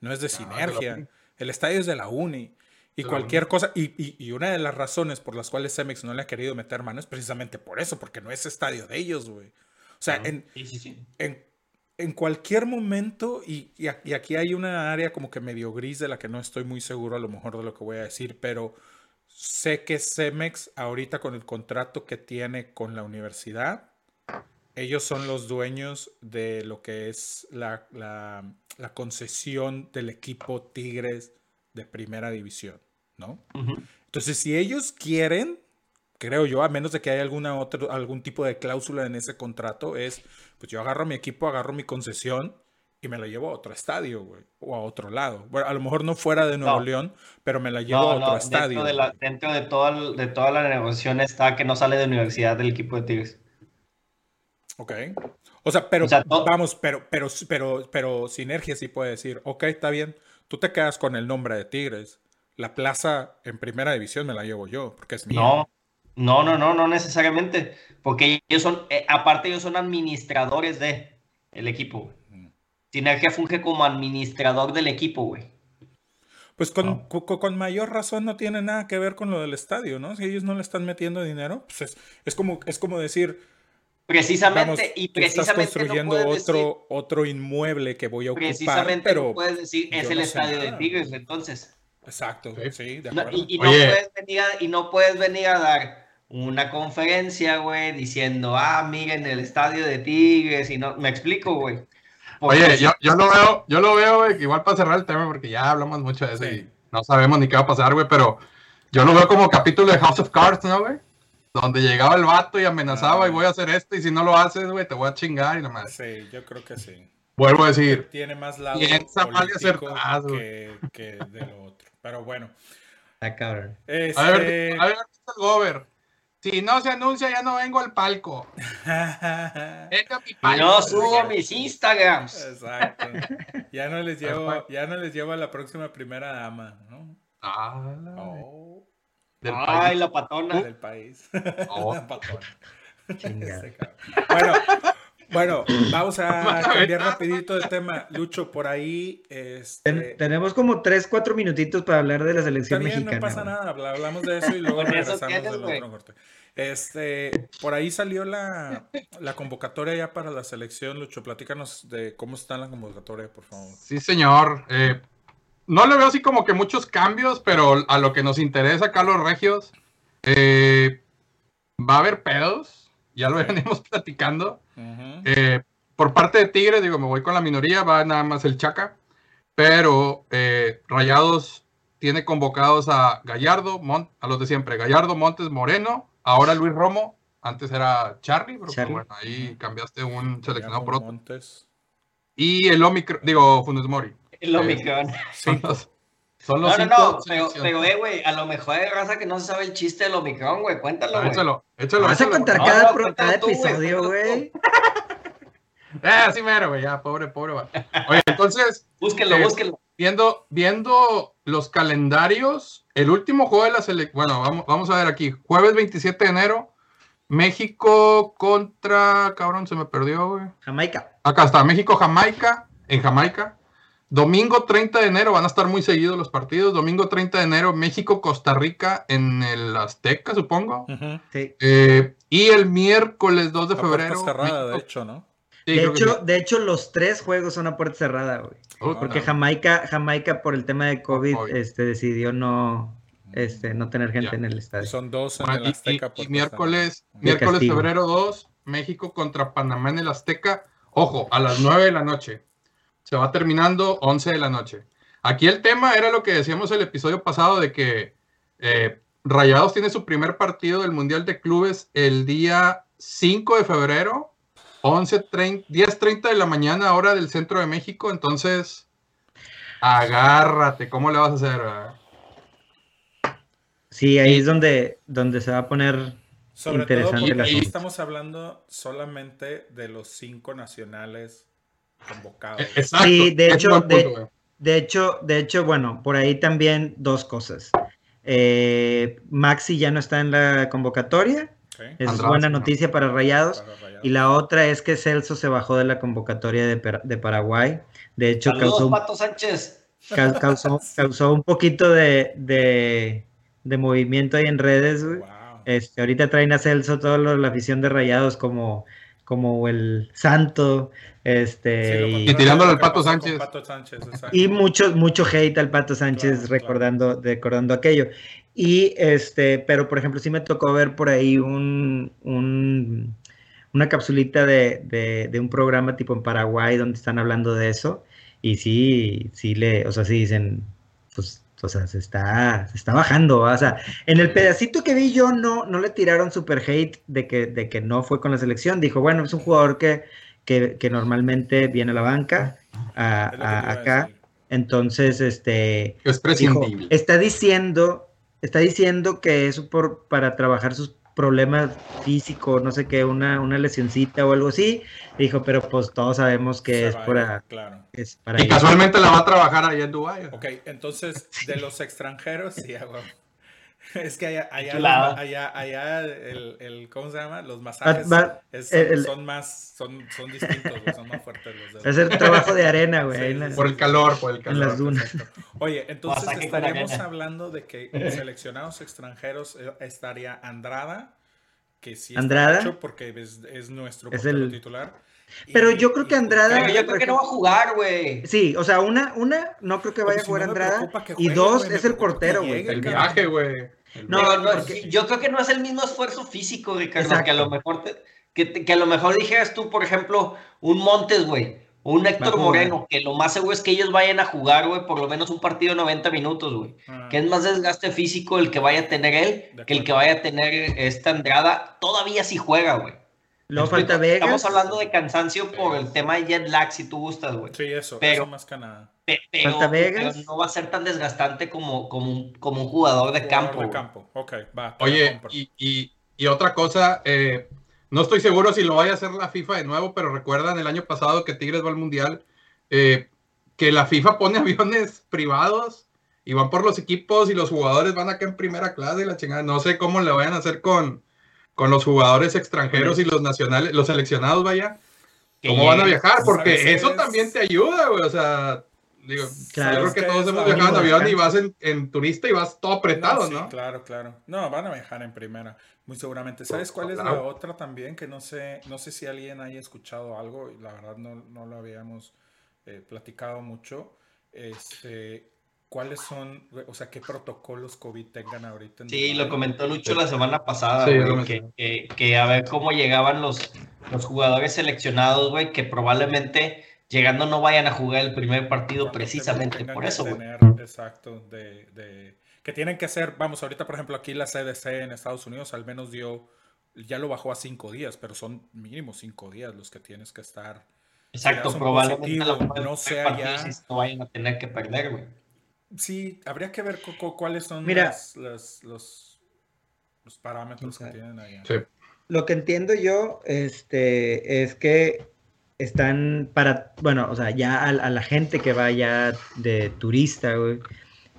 No es de la Sinergia. El estadio es de la Uni. Y cualquier cosa, y, y- y una de las razones por las cuales Cemex no le ha querido meter mano es precisamente por eso, porque no es estadio de ellos, güey. O sea, en, Sí, sí, sí. en, en cualquier momento, y, y aquí hay una área como que medio gris de la que no estoy muy seguro a lo mejor de lo que voy a decir, pero sé que Cemex ahorita con el contrato que tiene con la universidad, ellos son los dueños de lo que es la, la- la concesión del equipo Tigres de primera división, ¿no? Ujú. Entonces, si ellos quieren, creo yo, a menos de que haya alguna otro, algún tipo de cláusula en ese contrato, es, pues yo agarro mi equipo, agarro mi concesión y me la llevo a otro estadio, güey, o a otro lado. Bueno, a lo mejor no fuera de Nuevo No. León, pero me la llevo a otro no, estadio. dentro de, la, dentro de, toda, de toda la negociación está que no sale de universidad del equipo de Tigres. Ok. O sea, pero O sea, to- vamos, pero, pero, pero, pero Sinergia sí puede decir, ok, está bien, tú te quedas con el nombre de Tigres. La plaza en primera división me la llevo yo, porque es mía. No, no, no, no, no necesariamente. Porque ellos son, eh, aparte ellos son administradores de el equipo. güey. Sinergia funge como administrador del equipo, güey. Pues con, No. con mayor razón no tiene nada que ver con lo del estadio, ¿no? Si ellos no le están metiendo dinero, pues es, es como, es como decir, Precisamente, vamos, y estás precisamente no construyendo otro, decir, otro inmueble que voy a ocupar, precisamente pero... no puedes decir, es el no estadio de. Tigres, entonces. Exacto, Sí. sí, de No, acuerdo. y, y Oye. puedes venir a, y no puedes venir a dar una conferencia, güey, diciendo, ah, miren el estadio de Tigres, y no, me explico, güey. Porque Oye, yo, yo lo veo, yo lo veo, güey, que igual para cerrar el tema, porque ya hablamos mucho de eso Sí. y no sabemos ni qué va a pasar, güey, pero yo lo veo como capítulo de House of Cards, ¿no, güey? Donde llegaba el vato y amenazaba Ah. y voy a hacer esto y si no lo haces, güey, te voy a chingar y nomás. Sí, yo creo que sí. Vuelvo a decir, Tiene más lado Piensa mal y güey. que, que de lo otro. Pero bueno. Cabrón. a ver, Este... a ver, el Gober. Si no se anuncia, ya no vengo al palco. <laughs> Mi palco. no subo mis Instagrams. Exacto. Ya no les <laughs> llevo, ya no les llevo a la próxima primera dama, ¿no? Ah, Oh, del Ay, país. la patona. del país. <laughs> Oh. Chingada. Ese cabrón. Bueno, bueno, vamos a <laughs> cambiar rapidito de tema. Lucho, por ahí, este, Ten- tenemos como 3, 4 minutitos para hablar de la selección También mexicana. no pasa nada, habla- hablamos de eso y <laughs> luego regresamos del otro corte. Este, por ahí salió la, la convocatoria ya para la selección, Lucho. Platícanos de cómo está la convocatoria, por favor. Sí, señor. Eh, no le veo así como que muchos cambios, pero a lo que nos interesa, Carlos Regios, eh, va a haber pedos. Ya lo Sí. <laughs> venimos platicando. Eh, por parte de Tigres, digo, me voy con la minoría, va nada más el Chaca. Pero eh, Rayados tiene convocados a Gallardo, a los de siempre, Gallardo, Montes, Moreno, ahora Luis Romo, antes era Charlie, pero Charlie. bueno, ahí cambiaste un seleccionado por otro. Montes. Y el Omicron, digo, Funes Mori. El Omicron. <laughs> Son los, son los No, no, cinco no, pero, eh, güey, a lo mejor hay raza que no se sabe el chiste del Omicron, güey, cuéntalo, Ah, güey. Échalo, échalo. Vas a contar. No, cada, no, pro- cuéntalo cada tú, güey, episodio, güey. <laughs> Eh, sí, mero, güey, ya, pobre, pobre. Oye, entonces, <laughs> Búsquenlo, Eh, búsquenlo. viendo, viendo los calendarios, el último juego de la selección, bueno, vamos, vamos a ver aquí, jueves 27 de enero, México contra, cabrón, se me perdió, güey. Jamaica. Acá está, México-Jamaica, en Jamaica. Domingo 30 de enero, van a estar muy seguidos los partidos. Domingo 30 de enero, México-Costa Rica en el Azteca, supongo. Sí. Eh, y el miércoles 2 de A puerta febrero. cerrada, de hecho, ¿no? Sí, de, hecho, sí. de hecho, los tres juegos son a puerta cerrada, güey. Puta, Porque Ah. Jamaica, Jamaica por el tema de COVID, COVID. este, decidió no, este, no tener gente Ya. en el Y estadio. son dos en Bueno, el y- y- Azteca. y, miércoles. De miércoles castigo. febrero 2, México contra Panamá en el Azteca. Ojo, a las 9 de la noche. Se va terminando 11 de la noche. Aquí el tema era lo que decíamos el episodio pasado de que eh, Rayados tiene su primer partido del Mundial de Clubes el día 5 de febrero, 11:30 10.30 de la mañana, hora del centro de México. Entonces, agárrate, ¿cómo le vas a hacer? verdad? Sí, ahí es donde, donde se va a poner Sobre todo Interesante porque el aquí asunto. estamos hablando solamente de los cinco nacionales convocados. Exacto. Sí, de hecho, de- hecho, de hecho, bueno, por ahí también dos cosas. Eh, Maxi ya no está en la convocatoria, es Andrade, buena no. noticia para Rayados. para Rayados. Y la otra es que Celso se bajó de la convocatoria de, Paraguay. De hecho, Saludos, causó, un- Pato Sánchez. ca- causó, causó un poquito de, de- de movimiento ahí en redes. güey. Wow. Este, ahorita traen a Celso toda lo- la afición de Rayados como, como el santo. Este, Sí, y- contrario Y tirándole a al Pato Sánchez. Pato Sánchez, exacto. Y mucho, mucho hate al Pato Sánchez Claro, claro. recordando, recordando aquello. Y este, pero por ejemplo, sí me tocó ver por ahí un, un- una capsulita de, de- de un programa tipo en Paraguay donde están hablando de eso. Y sí, sí le, o sea, sí dicen, pues, o sea, se está, se está bajando, ¿va? O sea, en el pedacito que vi yo no, no le tiraron super hate de que, de que no fue con la selección. Dijo, bueno, es un jugador que, que, que normalmente viene a la banca, a- a- acá. Entonces, este, Es dijo, prescindible. está diciendo, está diciendo que es por, para trabajar sus problemas físicos, no sé qué, una, una lesioncita o algo así. Dijo, pero pues todos sabemos que Se es para, Claro. es para Y ir. casualmente la va a trabajar allá en Dubái. Ok, entonces, <laughs> de los extranjeros, sí, huevo. <laughs> Es que allá, allá, los allá, allá el, el, ¿cómo se llama? Los masajes es- son, el- son más, son, son distintos, güey, son más fuertes los de Es el <laughs> trabajo de arena, güey. Sí, en Por el calor, por el en calor. las dunas. Oye, entonces Masaje estaríamos hablando de que seleccionados extranjeros eh, estaría Andrada, que sí está ¿Andrada? porque es, es nuestro Es el- titular. Pero yo creo que Andrada- Pero yo creo que no va a jugar, güey. Sí, o sea, una, una, no creo que vaya a si jugar Andrada. Y dos, es el portero, güey. El viaje, güey. No, no, porque- yo creo que no es el mismo esfuerzo físico, Ricardo, Exacto. que a lo mejor te- que, a lo mejor dijeras tú, por ejemplo, un Montes, güey, o un Héctor. Moreno, que lo más seguro es que ellos vayan a jugar, güey, por lo menos un partido de 90 minutos, güey. Ah, Que es más desgaste físico el que vaya a tener él que el que vaya a tener esta Andrada. Todavía sí juega, güey. Falta Vegas. Estamos hablando de cansancio por el tema de jet lag, si tú gustas, güey. Sí, eso, Pero- eso más que nada. Pe- Pero, Falta Vegas. pero no va a ser tan desgastante como, como, un, como un jugador de Jugador campo. de campo, ok, va. Oye, compro. y, y- y otra cosa, eh, no estoy seguro si lo vaya a hacer la FIFA de nuevo, pero recuerdan el año pasado que Tigres va al Mundial, eh, que la FIFA pone <laughs> aviones privados y van por los equipos y los jugadores van acá en primera clase y la chingada. No sé cómo le vayan a hacer con, con los jugadores extranjeros y los nacionales, los seleccionados, vaya. ¿Cómo van a viajar? Porque eso también te ayuda, güey. O sea, digo, Claro. yo creo que todos hemos viajado en avión y vas en, en turista y vas todo apretado, sí, ¿no? Claro, claro. No, van a viajar en primera, muy seguramente. ¿Sabes cuál es la otra también? Que no sé, no sé si alguien haya escuchado algo, y la verdad no, no lo habíamos eh, platicado mucho. Este, ¿cuáles son, o sea, qué protocolos COVID tengan ahorita? en Sí, lo comentó Lucho la semana pasada, Sí, güey, que, que- que a ver cómo llegaban los, los jugadores seleccionados, güey, que probablemente llegando no vayan a jugar el primer partido precisamente por que eso, güey. exacto, de, de- que tienen que ser, vamos, ahorita por ejemplo aquí la CDC en Estados Unidos al menos dio, ya lo bajó a cinco días, pero son mínimo cinco días los que tienes que estar. Exacto, probablemente positivo, mejor no allá. sí no vayan a tener que perder, güey. Sí, habría que ver cu- cu- cuáles son Mira. las- las- los, los parámetros que tienen allá. Sí. Lo que entiendo yo, este, es que están para, bueno, o sea, ya a, a la gente que vaya de turista, güey,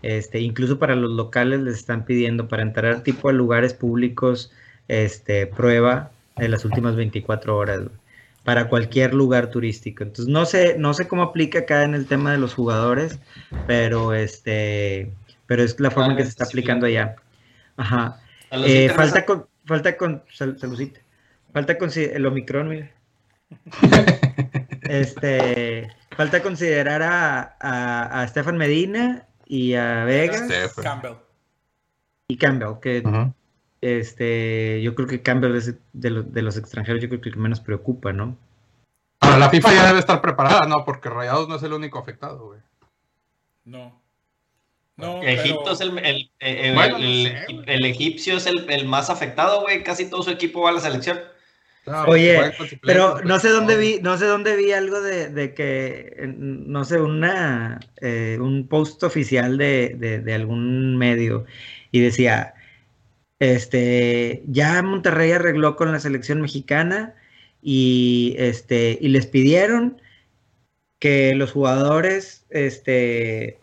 este, incluso para los locales les están pidiendo para entrar tipo a lugares públicos, este, prueba de las últimas 24 horas, güey, para cualquier lugar turístico. Entonces, no sé, no sé cómo aplica acá en el tema de los jugadores, pero este, pero es la forma en que se está sí. aplicando allá. Ajá. Eh, falta con, falta con, sal- saludcita. Falta con el Omicron, mira. <laughs> este, falta considerar a, a, a Stefan Medina y a Vegas Stefan. Campbell. y Campbell, que. Este, yo creo que Campbell es de, los- de los extranjeros, yo creo que el que menos preocupa, ¿no? Ahora, la FIFA ya debe estar preparada, ¿no? Porque Rayados no es el único afectado, güey. No. No, Egipto pero- es el, el, el- Bueno, el- no el- sé, güey. el egipcio es el, el más afectado, güey. Casi todo su equipo va a la selección. Claro, Oye, Pero no sé dónde vi, no sé dónde vi algo de, de que, no sé, una, eh, un post oficial de, de- de algún medio y decía, este, ya Monterrey arregló con la selección mexicana y, este, y les pidieron que los jugadores, este,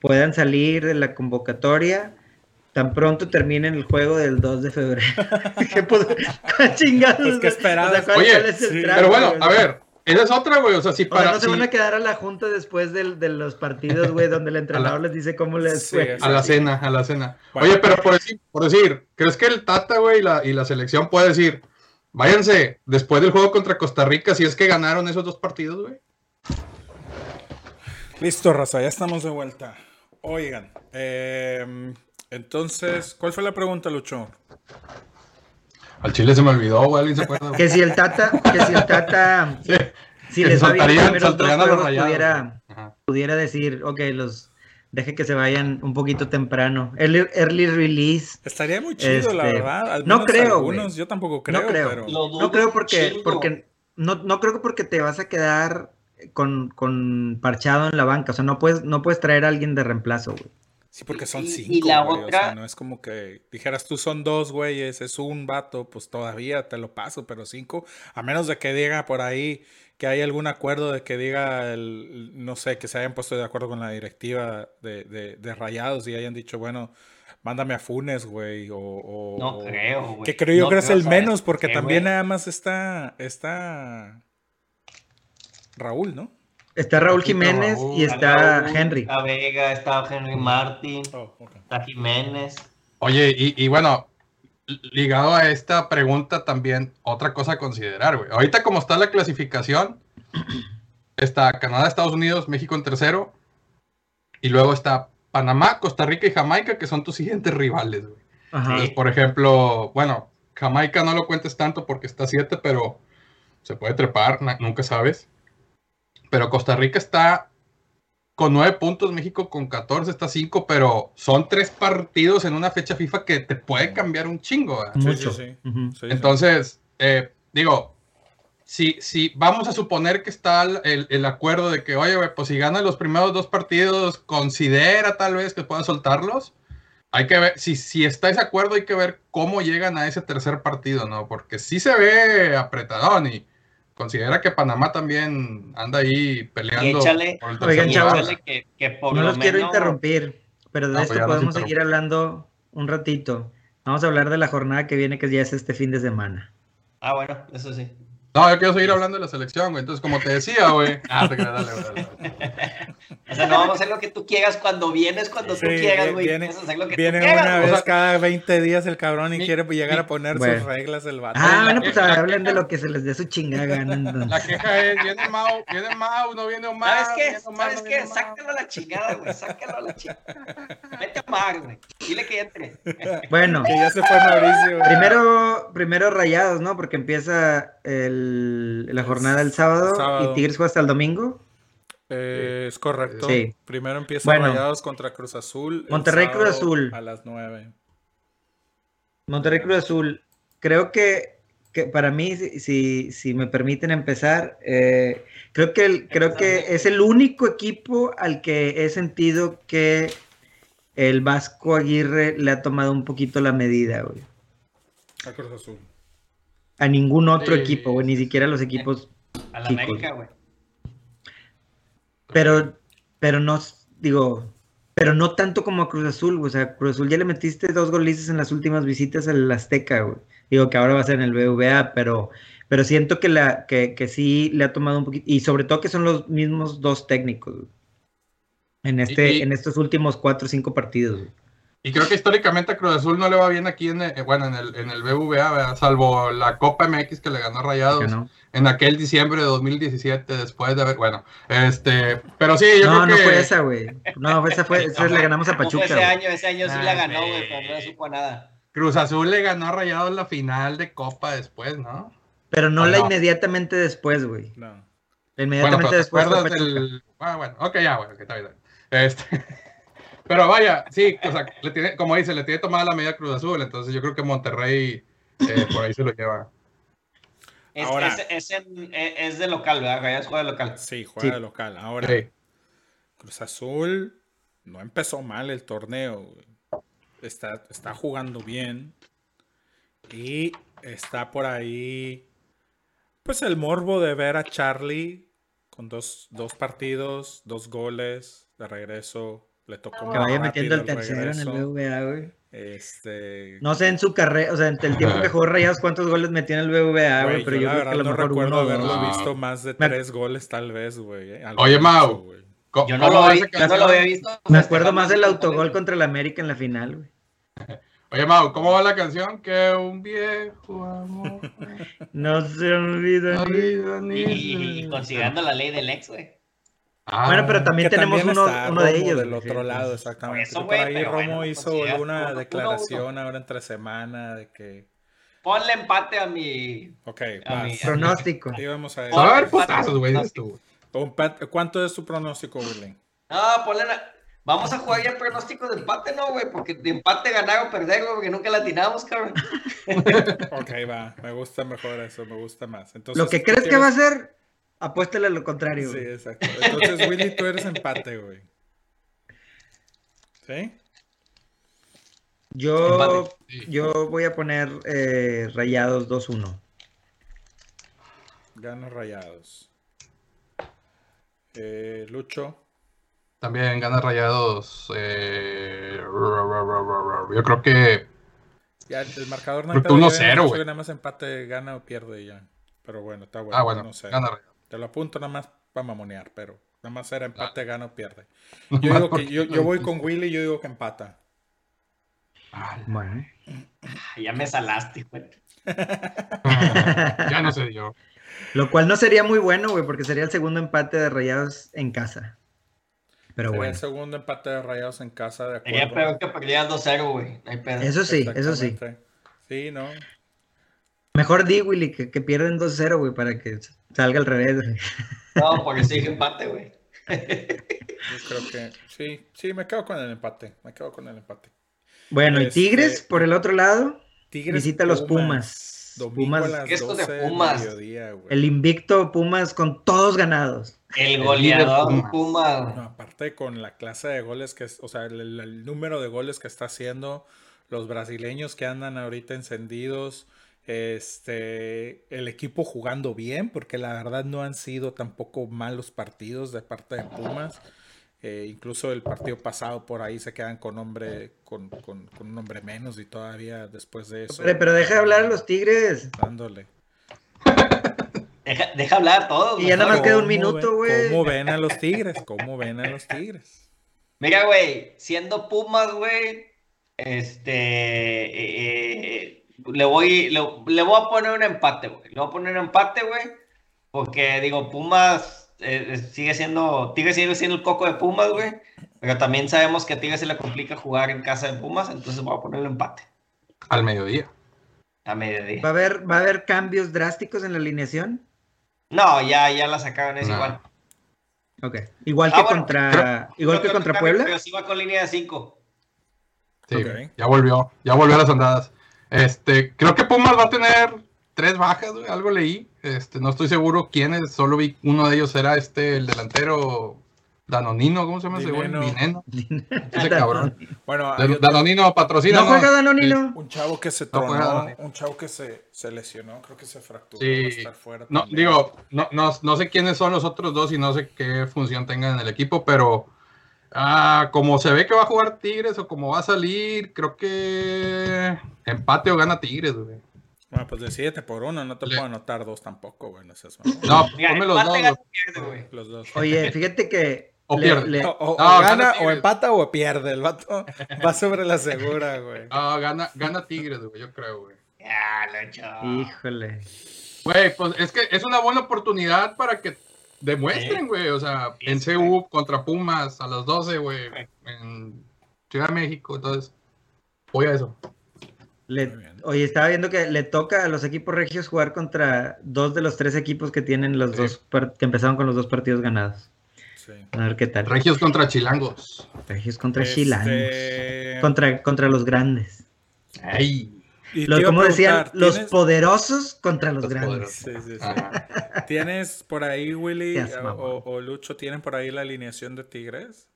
puedan salir de la convocatoria tan pronto terminen el juego del 2 de febrero. <laughs> <laughs> ¿Qué. Pues, ¿qué O sea, esperabas? ¿cuál- Oye, cuál es el sí, trato, Pero bueno, a ver, esa es otra, güey. O sea, si O para. sea, no se van a quedar a la junta después del- de los partidos, güey, donde el <laughs> entrenador les dice cómo les Sí, fue. A la cena, a la cena. Bueno. Oye, pero por decir, por decir, ¿crees que el Tata, güey, y la, y la selección puede decir, váyanse después del juego contra Costa Rica si es que ganaron esos dos partidos, güey? Listo, raza, ya estamos de vuelta. Oigan, eh, Entonces, ¿cuál fue la pregunta, Lucho? Al Chile se me olvidó, güey. ¿Alguien se acuerda? Que si el Tata, que si el Tata, Sí. si Que les va bien los juegos, pudiera, Ajá. pudiera decir, ok, los deje que se vayan un poquito temprano. Early, early release. Estaría muy chido, la Este, verdad. Al no creo, algunos. Yo tampoco creo, No creo. pero... No creo porque, porque no, no creo que porque te vas a quedar con, con parchado en la banca. O sea, no puedes, no puedes traer a alguien de reemplazo, güey. Sí, porque son Y- y cinco, la güey, O sea, no es como que dijeras tú son dos güeyes, es un vato, pues todavía te lo paso, pero cinco, a menos de que diga por ahí que hay algún acuerdo de que diga, el, no sé, que se hayan puesto de acuerdo con la directiva de, de, de Rayados y hayan dicho, bueno, mándame a Funes, güey, o... o- No creo, güey. Que creo yo No que es creo, el ¿sabes menos, por porque también güey? nada más está, está Raúl, ¿no? Está Raúl Paquito, Jiménez Raúl. y está Raúl, Henry. Está Vega, está Henry Martin, Oh, está Jiménez. Oye, y, y bueno, ligado a esta pregunta también, otra cosa a considerar, güey. Ahorita como está la clasificación, <clears throat> está Canadá, Estados Unidos, México en tercero, y luego está Panamá, Costa Rica y Jamaica, que son tus siguientes rivales, güey. Entonces, por ejemplo, bueno, Jamaica no lo cuentes tanto porque está 7, pero se puede trepar, nunca sabes. Pero Costa Rica está con 9 puntos, México con 14, está 5, pero son tres partidos en una fecha FIFA que te puede cambiar un chingo. ¿verdad? Sí, sí, Mucho. sí. Ujú. Sí, sí. Entonces, eh, digo, si, si vamos a suponer que está el, el- acuerdo de que, oye, pues si gana los primeros dos partidos, considera tal vez que pueda soltarlos. Hay que ver, si, si está ese acuerdo, hay que ver cómo llegan a ese tercer partido, ¿no? Porque sí se ve apretadón y considera que Panamá también anda ahí peleando. échale- por el Oigan, chavos, que, que por No lo los quiero interrumpir, pero de No, pues esto podemos seguir hablando un ratito. Vamos a hablar de la jornada que viene, que ya es este fin de semana. Ah, bueno, eso sí. No, yo quiero seguir hablando de la selección, güey. Entonces, como te decía, güey. <laughs> Ah, te creas, dale, dale, dale. O sea, no vamos a hacer lo que tú quieras cuando vienes, cuando tú quieras, güey. viene- Vamos a hacer lo que tú Viene quieras, una vez O sea- cada 20 días el cabrón y Mi- quiere llegar mi- a poner Bueno. sus reglas el vato. Ah, la bueno, pues <laughs> hablen de lo que se les dé su chingada gana. entonces. La queja es, viene Mau, viene Mau, no viene Omar. ¿Sabes qué? viene Omar, ¿Sabes no qué? Sácalo a la chingada, güey. Sácalo a la chingada. Vete a mar, güey. Dile que entre. Bueno, Que ya se fue Mauricio. primero, primero rayados, ¿no? Porque empieza el- la jornada el sábado, Sábado. y Tigres juega hasta el domingo. Eh, es correcto. Sí. Primero empieza Bueno. Rayados contra Cruz Azul. Monterrey, Cruz Azul. A las 9. Monterrey Cruz Azul. Creo que, que para mí, si, si, si me permiten empezar, eh, creo que el- creo que es el único equipo al que he sentido que el Vasco Aguirre le ha tomado un poquito la medida, güey. A Cruz Azul. A ningún otro Sí, equipo, güey, ni siquiera los equipos A la. América, güey. Pero, pero no, digo, pero no tanto como a Cruz Azul, güey. O sea, Cruz Azul ya le metiste dos golices en las últimas visitas al Azteca, güey. Digo que ahora va a ser en el BVA, pero, pero siento que, la, que, que sí le ha tomado un poquito, y sobre todo que son los mismos dos técnicos, güey. En, este, Y- y- en estos últimos cuatro o cinco partidos, güey. Y creo que históricamente a Cruz Azul no le va bien aquí en, eh, bueno, en el, en el BBVA, ¿verdad? salvo la Copa MX que le ganó a Rayados no, en aquel diciembre de 2017, después de haber, bueno, este, pero sí, yo no, creo no que fue esa, güey. No, esa fue, esa le ganamos a No Pachuca. ese año, ese año sí Ah, la ganó, güey. pero no supo nada. Cruz Azul le ganó a Rayados la final de Copa después, ¿no? Pero no Ah, la no. inmediatamente después, güey. No. Bueno, Inmediatamente pero ¿te después fue acuerdas del... Ah, bueno, ok, ya, bueno, que está bien. Este... <laughs> Pero vaya, sí, o sea, le tiene, como dice, le tiene tomada la medida Cruz Azul, entonces yo creo que Monterrey eh, por ahí se lo lleva. Es, Ahora- es, es, en- es- de local, ¿verdad? Rayados juega de local. Sí, juega Sí. de local. Ahora, Sí. Cruz Azul no empezó mal el torneo. Está, está jugando bien. Y está por ahí. Pues el morbo de ver a Charlie con dos, dos partidos, dos goles de regreso. Le tocó Que vaya metiendo el tercero en el. BVA, güey. Este. No sé en su carrera, o sea, en el tiempo que jugó Rayados, cuántos goles metió en el BVA, güey, pero yo yo la creo que verdad a lo no mejor recuerdo uno haberlo. No. visto más de Me- tres goles, tal vez, güey. eh, Oye, Mau. Yo no, ¿cómo lo, vi- yo no lo había visto. Me acuerdo más del autogol contra el América en la final, güey. <laughs> Oye, Mau, ¿cómo va la canción? Que un viejo amor. <laughs> No se olvida no ni- olvida ni- Y, y- y considerando la ley del ex, güey. Ah, Bueno, pero también tenemos también uno, de Romo ellos. del güey, otro sí, lado, exactamente. Por eso, Que por güey, ahí Romo bueno, hizo pues, una uno, uno, declaración ahora entre semana de que. Ponle empate a mi. Ok, A. Pronóstico. Íbamos a Se va a ver putazos, güey, ¿Cuánto es tu pronóstico, Willy? No, ponle. la- Vamos a jugar ya el pronóstico de empate, ¿no, güey? Porque de empate ganar o perder, güey, porque nunca latinamos, cabrón. <laughs> Ok, va. Me gusta mejor eso, me gusta más. Entonces, Lo que ¿tú crees que va a ser, apuéstale a lo contrario. Sí, güey. exacto. Entonces, Willy, tú eres empate, güey. ¿Sí? Yo, yo voy a poner eh, rayados 2-1. Ganos rayados. Eh, Lucho. También gana rayados. eh, yo creo que. Ya, el marcador no Creo hay que pedo, 1-0, ya veremos, güey. Nada más empate, gana o pierde y ya. Pero bueno, está bueno. Ah, bueno, no sé. gana rayados. Te lo apunto nada más para mamonear, pero nada más era empate, Ah. gana o pierde. Yo digo que yo, yo voy con Willy, yo digo que empata. Ah, Bueno. Ya me salaste, güey. <laughs> ya no sé yo. Lo cual no sería muy bueno, güey, porque sería el segundo empate de rayados en casa. Pero Sería bueno. el segundo empate de rayados en casa, de Sería acuerdo. peor que perdieran 2-0, güey. No. Eso sí, eso sí. Sí, ¿no? Mejor di, Willy, que, que pierden 2-0, güey, para que salga al revés. güey. No, porque sí dije empate, güey. <laughs> Yo creo que sí, sí, me quedo con el empate. Me quedo con el empate. Bueno, y Este- Tigres, por el otro lado, Tigres visita a los Pumas. Domingo Pumas, a las Esto de 12 del Pumas. mediodía, güey. el invicto Pumas con todos ganados. El El goleador líder Puma. No, aparte con la clase de goles que es, o sea, el, el- el número de goles que está haciendo los brasileños que andan ahorita encendidos, este, el equipo jugando bien, porque la verdad no han sido tampoco malos partidos de parte de Pumas. Eh, incluso el partido pasado por ahí se quedan con hombre, con, con- con un hombre menos y todavía después de eso. Pero, pero deja de hablar a los Tigres. dándole. Deja, deja hablar a todos. Y ya nada más queda un ¿Cómo minuto, ven- güey. ¿Cómo ven a los Tigres? ¿Cómo ven a los Tigres? Mira, güey, siendo Pumas, güey, este, eh, eh, le voy, le, le voy a poner un empate, güey. Le voy a poner un empate, güey, porque digo, Pumas eh, eh, sigue siendo, Tigres sigue siendo el coco de Pumas, güey, pero también sabemos que a Tigres se le complica jugar en casa de Pumas, entonces voy a ponerle empate Al mediodía. a mediodía. ¿Va a haber, va a haber cambios drásticos en la alineación? No, ya, ya la sacaron, es No. igual. Ok. Igual Ah, que bueno, contra, igual que contra Puebla. Pero sí va con línea de 5. Sí, ya volvió. Ya volvió a las andadas. Este, creo que Pumas va a tener tres bajas, güey, algo leí. Este, no estoy seguro quiénes, solo vi uno de ellos era este, el delantero Danonino, ¿cómo se llama ese güey? <laughs> Dineno. Ese cabrón. Bueno, Dan- Danonino patrocina. ¿No juega Danonino? un chavo que se No juega tronó, un chavo que se, se lesionó, creo que se fracturó. Sí. estar fuera No, digo, no, no, no sé quiénes son los otros dos y no sé qué función tengan en el equipo, pero ah, como se ve que va a jugar Tigres o como va a salir, creo que empate o gana Tigres, güey. Bueno, pues decídete por uno, no te Le- puedo anotar dos tampoco, güey. No seas. No, ponme los dos. gana los- pierde, güey. Los dos. Oye, <laughs> fíjate que. O le- pierde. le- O, o- No, o gana gana, o empata o pierde. El vato va sobre la segura, güey. Ah, gana, gana Tigres, güey, yo creo, güey. Ya, lo hecho. Híjole. Güey, pues es que es una buena oportunidad para que demuestren, güey. O sea, en CU contra Pumas a las 12, güey. En Ciudad de México, entonces. Voy a eso. Le- oye, estaba viendo que le toca a los equipos regios jugar contra dos de los tres equipos que tienen los Sí. dos que empezaron con los dos partidos ganados. Sí. A ver qué tal. Regios contra Chilangos. Regios contra Este, Chilangos. Contra, contra los grandes. Ay. A como decían, los ¿tienes- poderosos contra los, Los grandes. poderosos. Sí, sí, sí. Ajá. ¿Tienes por ahí, Willy, o, Lucho, tienen por ahí la alineación de Tigres?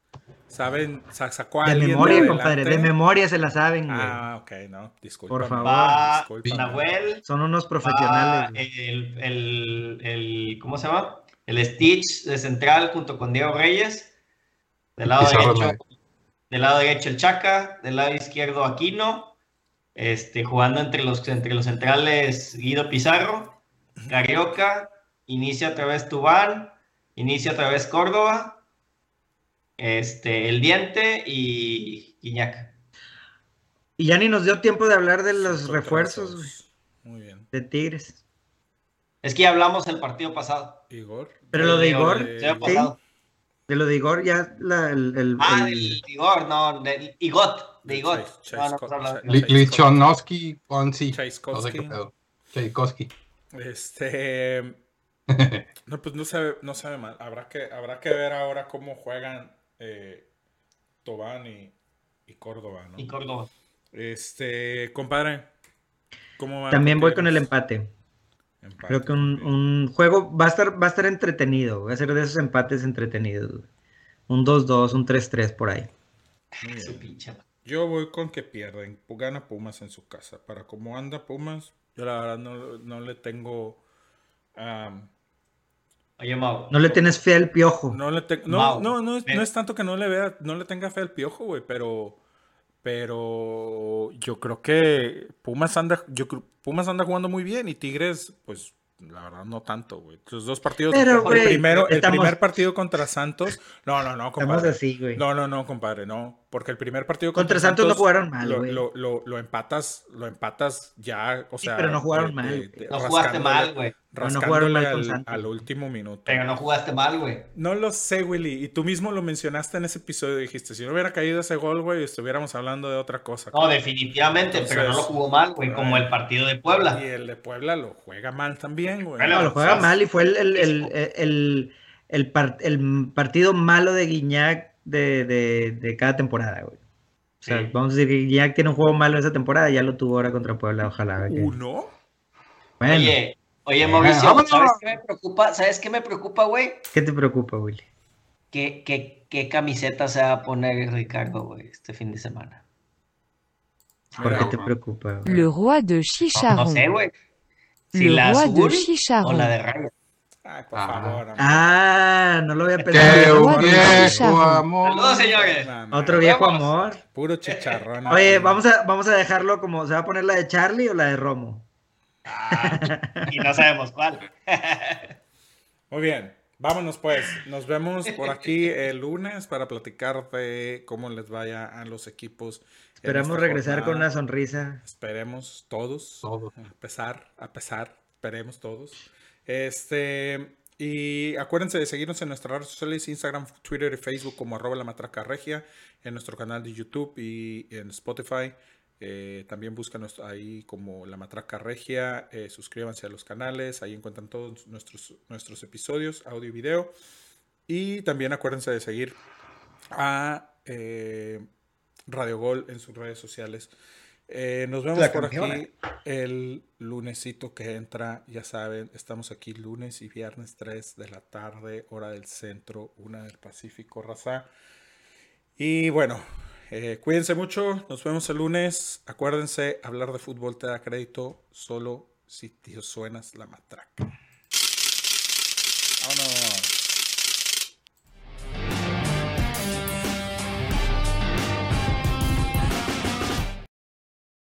¿Saben? Sa- ¿Sacó a De memoria, compadre, de memoria se la saben, güey. Ah, ok, no, disculpa. Por favor. Va. Nahuel, Son unos profesionales. el, el, el, ¿cómo se llama? El Stitch de central junto con Diego Reyes. Del lado Pizarro derecho, del lado derecho el Chaca, del lado izquierdo Aquino, este, jugando entre los, entre los centrales Guido Pizarro, Carioca, inicia otra vez Tubán, inicia otra vez Córdoba, este, El Diente y Guiñac. Y ya ni nos dio tiempo de hablar de los Otra refuerzos Muy bien. de Tigres. Es que ya hablamos el partido pasado. Igor. Pero lo de Igor, Se. De lo de Igor, ya la, el, el- Ah, el- del Igor, no, del Igot, de Igot. Lichonowski, Ponzi. Tchaikovsky. Este. <laughs> No, pues no sabe, no sabe mal. Habrá que, habrá que ver ahora cómo juegan eh, Tobán y, y Córdoba, ¿no? Y Córdoba. Este, compadre. ¿Cómo va? También voy con el empate. Empate, Creo que un, un juego va a estar, va a estar entretenido. Va a ser de esos empates entretenidos. Un 2-2, un 3-3 por ahí. Su pinche. Yo voy con que pierden. Gana Pumas en su casa. Para cómo anda Pumas, yo la verdad no, no le tengo. am, Oye, Mau. No le tienes fe al piojo. no le tengo. No, no, no, es, no es tanto que no le vea, no le tenga fe al piojo, güey, pero. Pero yo creo que Pumas anda, yo creo- Pumas anda jugando muy bien y Tigres, pues la verdad no tanto, güey. Los dos partidos, Pero, el primero, el primer partido contra Santos, no, no, no, compadre. así, güey. No, no, no, compadre, no. Porque el primer partido Contra Santos no jugaron mal, lo, güey. lo, lo, lo empatas, lo empatas ya, o Sí, sea. pero no jugaron de- mal, de- No jugaste mal, güey. No, jugaron mal con al, Santos. al último minuto. Pero no jugaste mal, güey. No lo sé, Willy. Y tú mismo lo mencionaste en ese episodio. Dijiste, si no hubiera caído ese gol, güey, estuviéramos hablando de otra cosa. No, definitivamente, pero no lo jugó mal, güey, como el partido de Puebla. Y el de Puebla lo juega mal también, güey. Bueno, No, lo juega o sea, mal y fue el, el, el, el, el par- el partido malo de Guiñac de, de, de cada temporada, güey. O sea, Sí. vamos a decir que Guiñac tiene un juego malo esa temporada, ya lo tuvo ahora contra Puebla, ojalá. que- ¿Uno? Bueno, Oye, oye, Mauricio. ¿sabes qué me preocupa? ¿Sabes qué me preocupa, güey? ¿qué te preocupa, Willy? ¿Qué, qué, qué camiseta se va a poner Ricardo, güey, este fin de semana? ¿Por qué te preocupa? güey? Le roi de No, no sé, güey. Si Le la roi de o la de rayas. Ay, por Ah. favor. amor. Ah, no lo había ¡Qué pensado. Bueno, viejo amor! Saludos, señores. Otro viejo Vamos. amor. Puro chicharrón. Oye, vamos a, vamos a dejarlo como, ¿se va a poner la de Charlie o la de Romo? Y no sabemos cuál. <laughs> Muy bien. Vámonos pues. Nos vemos por aquí el lunes para platicar de cómo les vaya a los equipos. Esperamos regresar con una sonrisa. Esperemos todos. Todos. A pesar, a pesar, esperemos todos. Este, y acuérdense de seguirnos en nuestras redes sociales, Instagram, Twitter y Facebook como arroba la matraca regia, en nuestro canal de YouTube y en Spotify. Eh, también búscanos ahí como la matraca regia, eh, suscríbanse a los canales, ahí encuentran todos nuestros, nuestros episodios, audio y video. Y también acuérdense de seguir a eh, Radio Gol en sus redes sociales. Eh, nos vemos por campeona. aquí el lunesito que entra. Ya saben, estamos aquí lunes y viernes 3 de la tarde, hora del centro, una del Pacífico, raza. Y bueno, eh, cuídense mucho. Nos vemos el lunes. Acuérdense, hablar de fútbol te da crédito solo si te suenas la matraca. Vámonos.